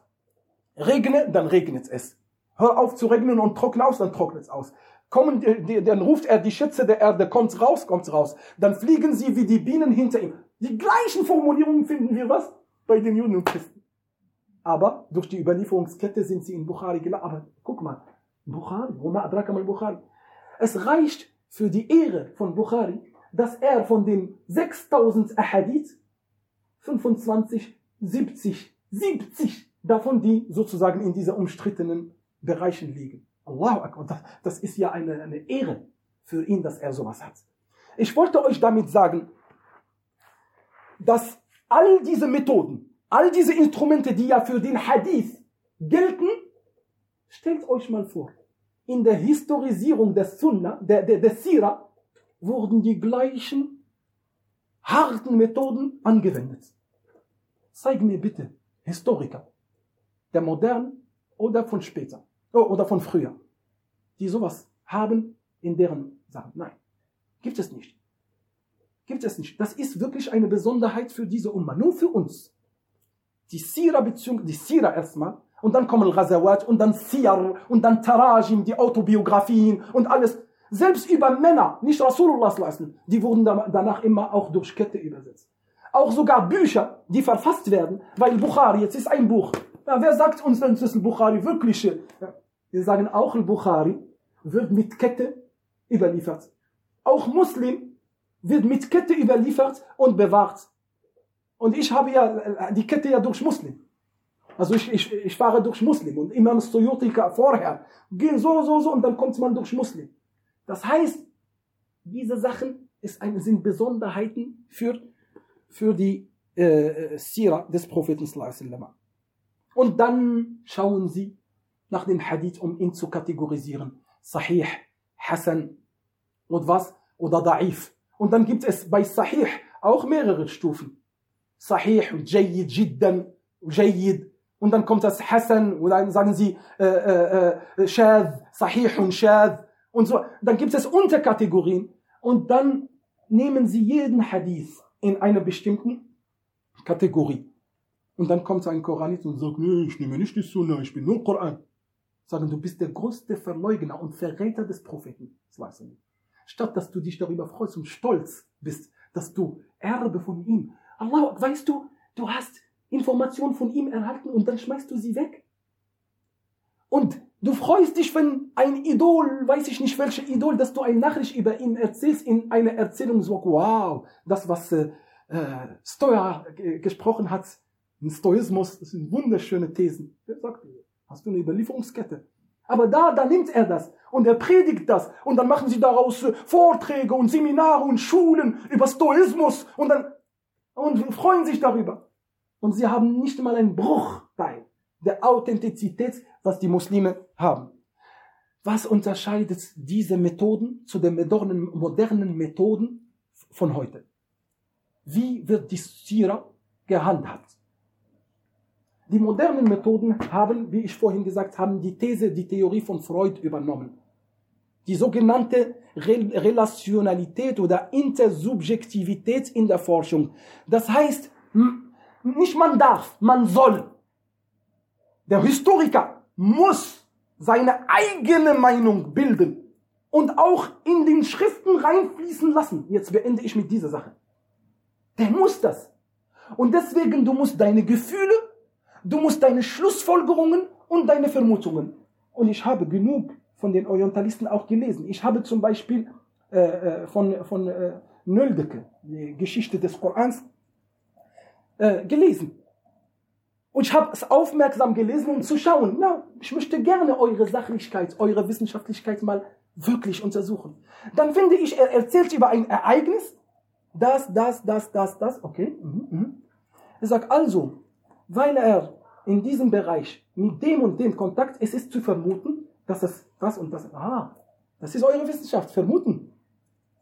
Speaker 2: regne, dann regnet es. Hör auf zu regnen und trockne aus, dann trocknet es aus. Kommen, die, dann ruft er die Schätze der Erde, kommt raus, kommt raus. Dann fliegen sie wie die Bienen hinter ihm. Die gleichen Formulierungen finden wir was? Bei den Juden und Christen. Aber durch die Überlieferungskette sind sie in Bukhari gelandet. Aber guck mal, Bukhari, Woma adraka mal Bukhari. Es reicht für die Ehre von Bukhari, dass er von den 6000 Ahadith 25, 70, 70 davon, die sozusagen in dieser umstrittenen Bereichen liegen. Allahu Akbar, das ist ja eine, eine Ehre für ihn, dass er sowas hat. Ich wollte euch damit sagen, dass all diese Methoden, all diese Instrumente, die ja für den Hadith gelten, Stellt euch mal vor, in der Historisierung des Sunna, der, der, der Sira, wurden die gleichen harten Methoden angewendet. Zeig mir bitte Historiker, der modernen oder von später oh, oder von früher, die sowas haben in deren Sachen. Nein, gibt es nicht. Gibt es nicht. Das ist wirklich eine Besonderheit für diese Umma, nur für uns. Die Sira beziehungsweise die Sira erstmal und dann kommen Ghazawat und dann Siyar und dann Tarajim, die Autobiografien und alles. Selbst über Männer, nicht Rasulullah die wurden danach immer auch durch Kette übersetzt. Auch sogar Bücher, die verfasst werden, weil Bukhari, jetzt ist ein Buch. Ja, wer sagt uns denn, dass Bukhari wirkliche? Ja, wir sagen auch, Bukhari wird mit Kette überliefert. Auch Muslim wird mit Kette überliefert und bewahrt. Und ich habe ja die Kette ja durch Muslim. Also ich, ich, ich fahre durch Muslim und Imam Suyutika vorher. Gehen so, so, so und dann kommt man durch Muslim. Das heißt, diese Sachen ist eine, sind Besonderheiten für, für die äh, Sira des Propheten Und dann schauen sie nach dem Hadith, um ihn zu kategorisieren. Sahih, Hassan und was? Oder Da'if. Und dann gibt es bei Sahih auch mehrere Stufen. Sahih, Jayyid, Jiddan, Jayyid. Und dann kommt das Hassan und dann sagen sie äh, äh, Sahih und Shadh und so. Dann gibt es Unterkategorien und dann nehmen sie jeden Hadith in einer bestimmten Kategorie. Und dann kommt ein Koranist und sagt, nee, ich nehme nicht die Sunna, ich bin nur Koran. Sagen, du bist der größte Verleugner und Verräter des Propheten. Statt dass du dich darüber freust und stolz bist, dass du Erbe von ihm. Allah, weißt du, du hast Informationen von ihm erhalten und dann schmeißt du sie weg. Und du freust dich, wenn ein Idol, weiß ich nicht welche Idol, dass du eine Nachricht über ihn erzählst in einer Erzählung, so, wow, das, was äh, Stoja gesprochen hat, ein Stoismus, das sind wunderschöne Thesen. Wer sagt? Hast du eine Überlieferungskette? Aber da, da nimmt er das und er predigt das und dann machen sie daraus äh, Vorträge und Seminare und Schulen über Stoismus und dann und freuen sich darüber. Und sie haben nicht mal einen Bruchteil der Authentizität, was die Muslime haben. Was unterscheidet diese Methoden zu den modernen, Methoden von heute? Wie wird die Sira gehandhabt? Die modernen Methoden haben, wie ich vorhin gesagt habe, die These, die Theorie von Freud übernommen. Die sogenannte Relationalität oder Intersubjektivität in der Forschung. Das heißt, nicht man darf, man soll. Der Historiker muss seine eigene Meinung bilden und auch in den Schriften reinfließen lassen. Jetzt beende ich mit dieser Sache. Der muss das. Und deswegen, du musst deine Gefühle, du musst deine Schlussfolgerungen und deine Vermutungen. Und ich habe genug von den Orientalisten auch gelesen. Ich habe zum Beispiel äh, äh von, von äh, Nöldeke, die Geschichte des Korans, äh, gelesen. Und ich habe es aufmerksam gelesen, um zu schauen, na, ich möchte gerne eure Sachlichkeit, eure Wissenschaftlichkeit mal wirklich untersuchen. Dann finde ich, er erzählt über ein Ereignis, das, das, das, das, das, okay. Mhm, mhm. Er sagt also, weil er in diesem Bereich mit dem und dem Kontakt, es ist zu vermuten, dass es das und das, aha, das ist eure Wissenschaft, vermuten.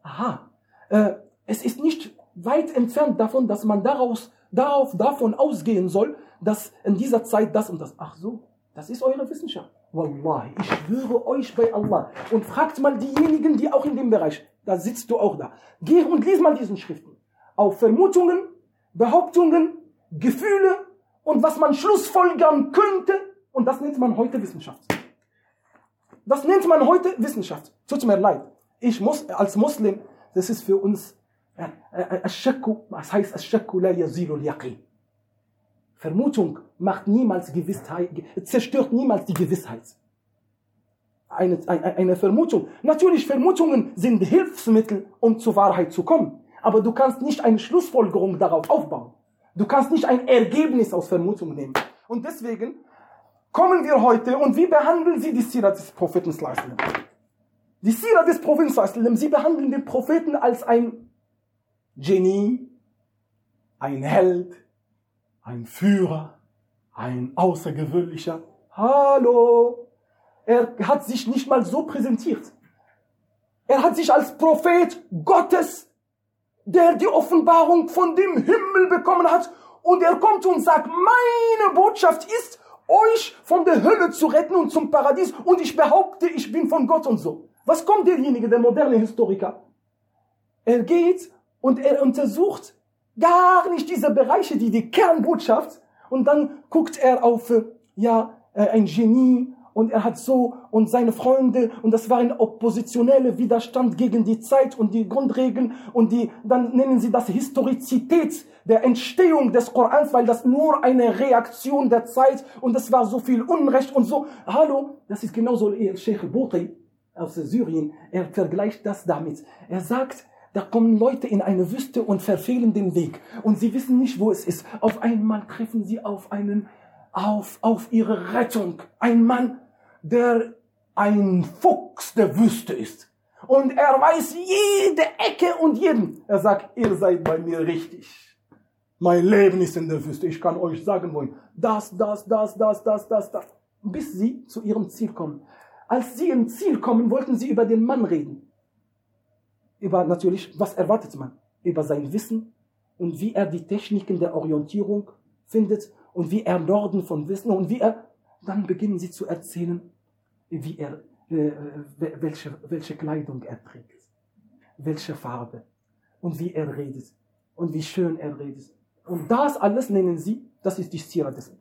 Speaker 2: Aha, äh, es ist nicht weit entfernt davon, dass man daraus darauf, davon ausgehen soll, dass in dieser Zeit das und das. Ach so, das ist eure Wissenschaft. Wallahi, ich schwöre euch bei Allah. Und fragt mal diejenigen, die auch in dem Bereich, da sitzt du auch da. Geh und lies mal diesen Schriften. Auf Vermutungen, Behauptungen, Gefühle und was man schlussfolgern könnte. Und das nennt man heute Wissenschaft. Das nennt man heute Wissenschaft. Tut mir leid. Ich muss als Muslim, das ist für uns, äh, äh, äh, was heißt la. Vermutung macht niemals Gewissheit, zerstört niemals die Gewissheit. Eine, eine, eine Vermutung. Natürlich, Vermutungen sind Hilfsmittel, um zur Wahrheit zu kommen. Aber du kannst nicht eine Schlussfolgerung darauf aufbauen. Du kannst nicht ein Ergebnis aus Vermutung nehmen. Und deswegen kommen wir heute und wie behandeln sie die Sira des Propheten Die Sira des Propheten sie behandeln den Propheten als ein Genie, ein Held, ein Führer, ein Außergewöhnlicher. Hallo! Er hat sich nicht mal so präsentiert. Er hat sich als Prophet Gottes, der die Offenbarung von dem Himmel bekommen hat, und er kommt und sagt, meine Botschaft ist, euch von der Hölle zu retten und zum Paradies, und ich behaupte, ich bin von Gott und so. Was kommt derjenige, der moderne Historiker? Er geht und er untersucht gar nicht diese Bereiche, die die Kernbotschaft, und dann guckt er auf, äh, ja, äh, ein Genie, und er hat so, und seine Freunde, und das war ein oppositioneller Widerstand gegen die Zeit und die Grundregeln, und die, dann nennen sie das Historizität der Entstehung des Korans, weil das nur eine Reaktion der Zeit, und es war so viel Unrecht und so. Hallo, das ist genauso Sheikh Bouti aus Syrien, er vergleicht das damit. Er sagt, da kommen Leute in eine Wüste und verfehlen den Weg. Und sie wissen nicht, wo es ist. Auf einmal treffen sie auf einen, auf, auf ihre Rettung. Ein Mann, der ein Fuchs der Wüste ist. Und er weiß jede Ecke und jeden. Er sagt, ihr seid bei mir richtig. Mein Leben ist in der Wüste. Ich kann euch sagen, wohin. Das, das, das, das, das, das, das. Bis sie zu ihrem Ziel kommen. Als sie im Ziel kommen, wollten sie über den Mann reden. Über natürlich, was erwartet man? Über sein Wissen und wie er die Techniken der Orientierung findet und wie er Norden von Wissen und wie er, dann beginnen sie zu erzählen, wie er, äh, welche, welche Kleidung er trägt, welche Farbe und wie er redet und wie schön er redet. Und das alles nennen sie, das ist die Sira des,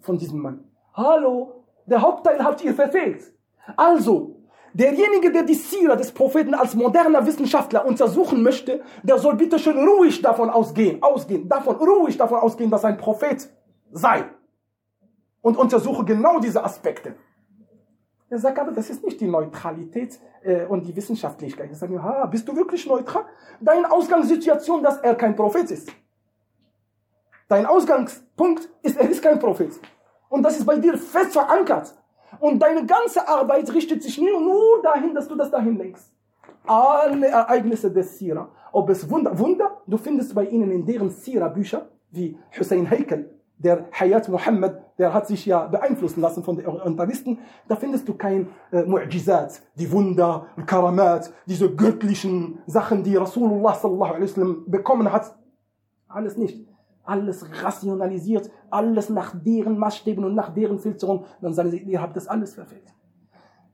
Speaker 2: von diesem Mann. Hallo, der Hauptteil habt ihr verfehlt. Also, derjenige, der die Sira des Propheten als moderner Wissenschaftler untersuchen möchte, der soll bitte schön ruhig davon ausgehen, ausgehen, davon, ruhig davon ausgehen, dass ein Prophet sei. Und untersuche genau diese Aspekte. Er sagt aber, das ist nicht die Neutralität äh, und die Wissenschaftlichkeit. Ich sage, ha, bist du wirklich neutral? Deine Ausgangssituation, dass er kein Prophet ist. Dein Ausgangspunkt ist, er ist kein Prophet. Und das ist bei dir fest verankert. Und deine ganze Arbeit richtet sich nur, nur dahin, dass du das dahin lenkst. Alle Ereignisse des Sira. Ob es Wunder, Wunder, du findest bei ihnen in deren Sira-Bücher, wie Hussein Heikel, der Hayat Muhammad, der hat sich ja beeinflussen lassen von den Orientalisten, da findest du kein äh, Mu'jizat, die Wunder, Karamat, diese göttlichen Sachen, die Rasulullah sallallahu alaihi wasallam bekommen hat. Alles nicht. Alles rationalisiert, alles nach deren Maßstäben und nach deren Filterung. Dann sagen sie, ihr habt das alles verfehlt.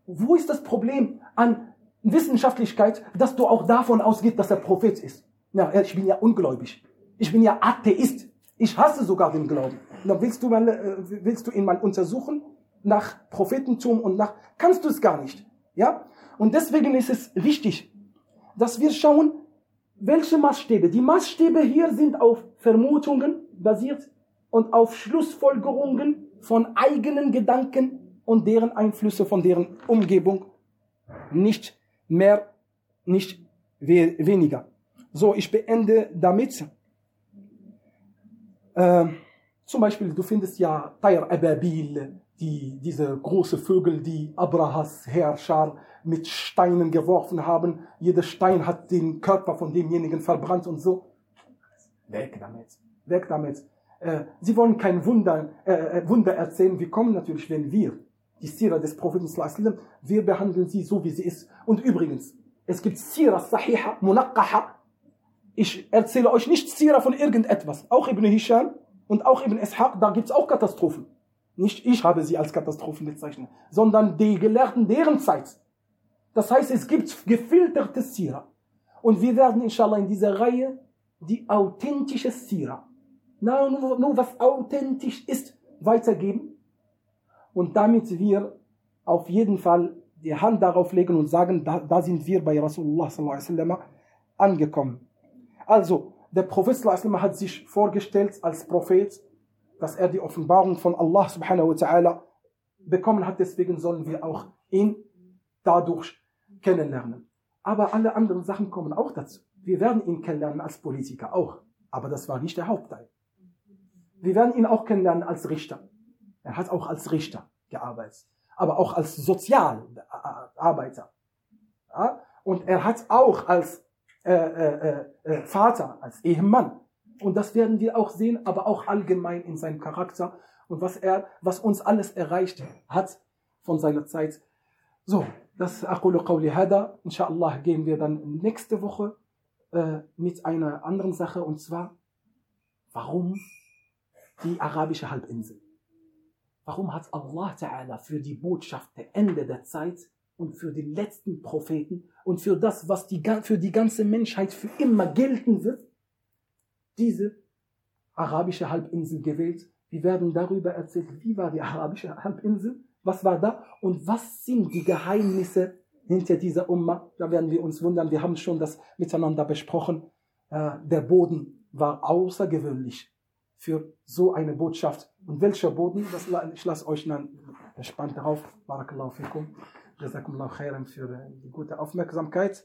Speaker 2: Wo ist das Problem an Wissenschaftlichkeit, dass du auch davon ausgehst, dass er Prophet ist? Ja, ich bin ja ungläubig. Ich bin ja Atheist. Ich hasse sogar den Glauben. Dann willst du, mal, äh, willst du ihn mal untersuchen nach Prophetentum und nach, kannst du es gar nicht. Ja? Und deswegen ist es wichtig, dass wir schauen, welche Maßstäbe. Die Maßstäbe hier sind auf Vermutungen basiert und auf Schlussfolgerungen von eigenen Gedanken und deren Einflüsse von deren Umgebung. Nicht mehr, nicht we weniger. So, ich beende damit. Äh, zum Beispiel, du findest ja Tayr Ababil, die, diese große Vögel, die Abrahas Herrscher mit Steinen geworfen haben. Jeder Stein hat den Körper von demjenigen verbrannt und so. Weg damit. Weg damit. Äh, sie wollen kein Wunder, äh, äh Wunder erzählen. Wir kommen natürlich, wenn wir, die Sira des Propheten, wir behandeln sie so, wie sie ist. Und übrigens, es gibt Sira Sahiha, Munaqqaha, ich erzähle euch nicht Sira von irgendetwas. Auch Ibn Hisham und auch Ibn Ishaq, da gibt es auch Katastrophen. Nicht ich habe sie als Katastrophen bezeichnet, sondern die Gelehrten deren Zeit. Das heißt, es gibt gefilterte Sira. Und wir werden inshallah in dieser Reihe die authentische Sira, nur, nur was authentisch ist, weitergeben. Und damit wir auf jeden Fall die Hand darauf legen und sagen, da, da sind wir bei Rasulullah angekommen. Also, der Prophet hat sich vorgestellt als Prophet, dass er die Offenbarung von Allah subhanahu wa ta'ala bekommen hat. Deswegen sollen wir auch ihn dadurch kennenlernen. Aber alle anderen Sachen kommen auch dazu. Wir werden ihn kennenlernen als Politiker auch. Aber das war nicht der Hauptteil. Wir werden ihn auch kennenlernen als Richter. Er hat auch als Richter gearbeitet. Aber auch als Sozialarbeiter. Ja? Und er hat auch als äh, äh, äh, Vater, als Ehemann. Und das werden wir auch sehen, aber auch allgemein in seinem Charakter und was er, was uns alles erreicht hat von seiner Zeit. So, das أقول قولي هذا. Inshallah gehen wir dann nächste Woche äh, mit einer anderen Sache und zwar, warum die arabische Halbinsel? Warum hat Allah Ta'ala für die Botschaft der Ende der Zeit und für die letzten Propheten und für das, was die, für die ganze Menschheit für immer gelten wird, diese arabische Halbinsel gewählt. Wir werden darüber erzählen, wie war die arabische Halbinsel, was war da und was sind die Geheimnisse hinter dieser Umma. Da werden wir uns wundern, wir haben schon das miteinander besprochen. Äh, der Boden war außergewöhnlich für so eine Botschaft. Und welcher Boden? Das, ich lasse euch dann gespannt darauf. Barakallahu fikum. Jazakumullah khairan für die gute Aufmerksamkeit.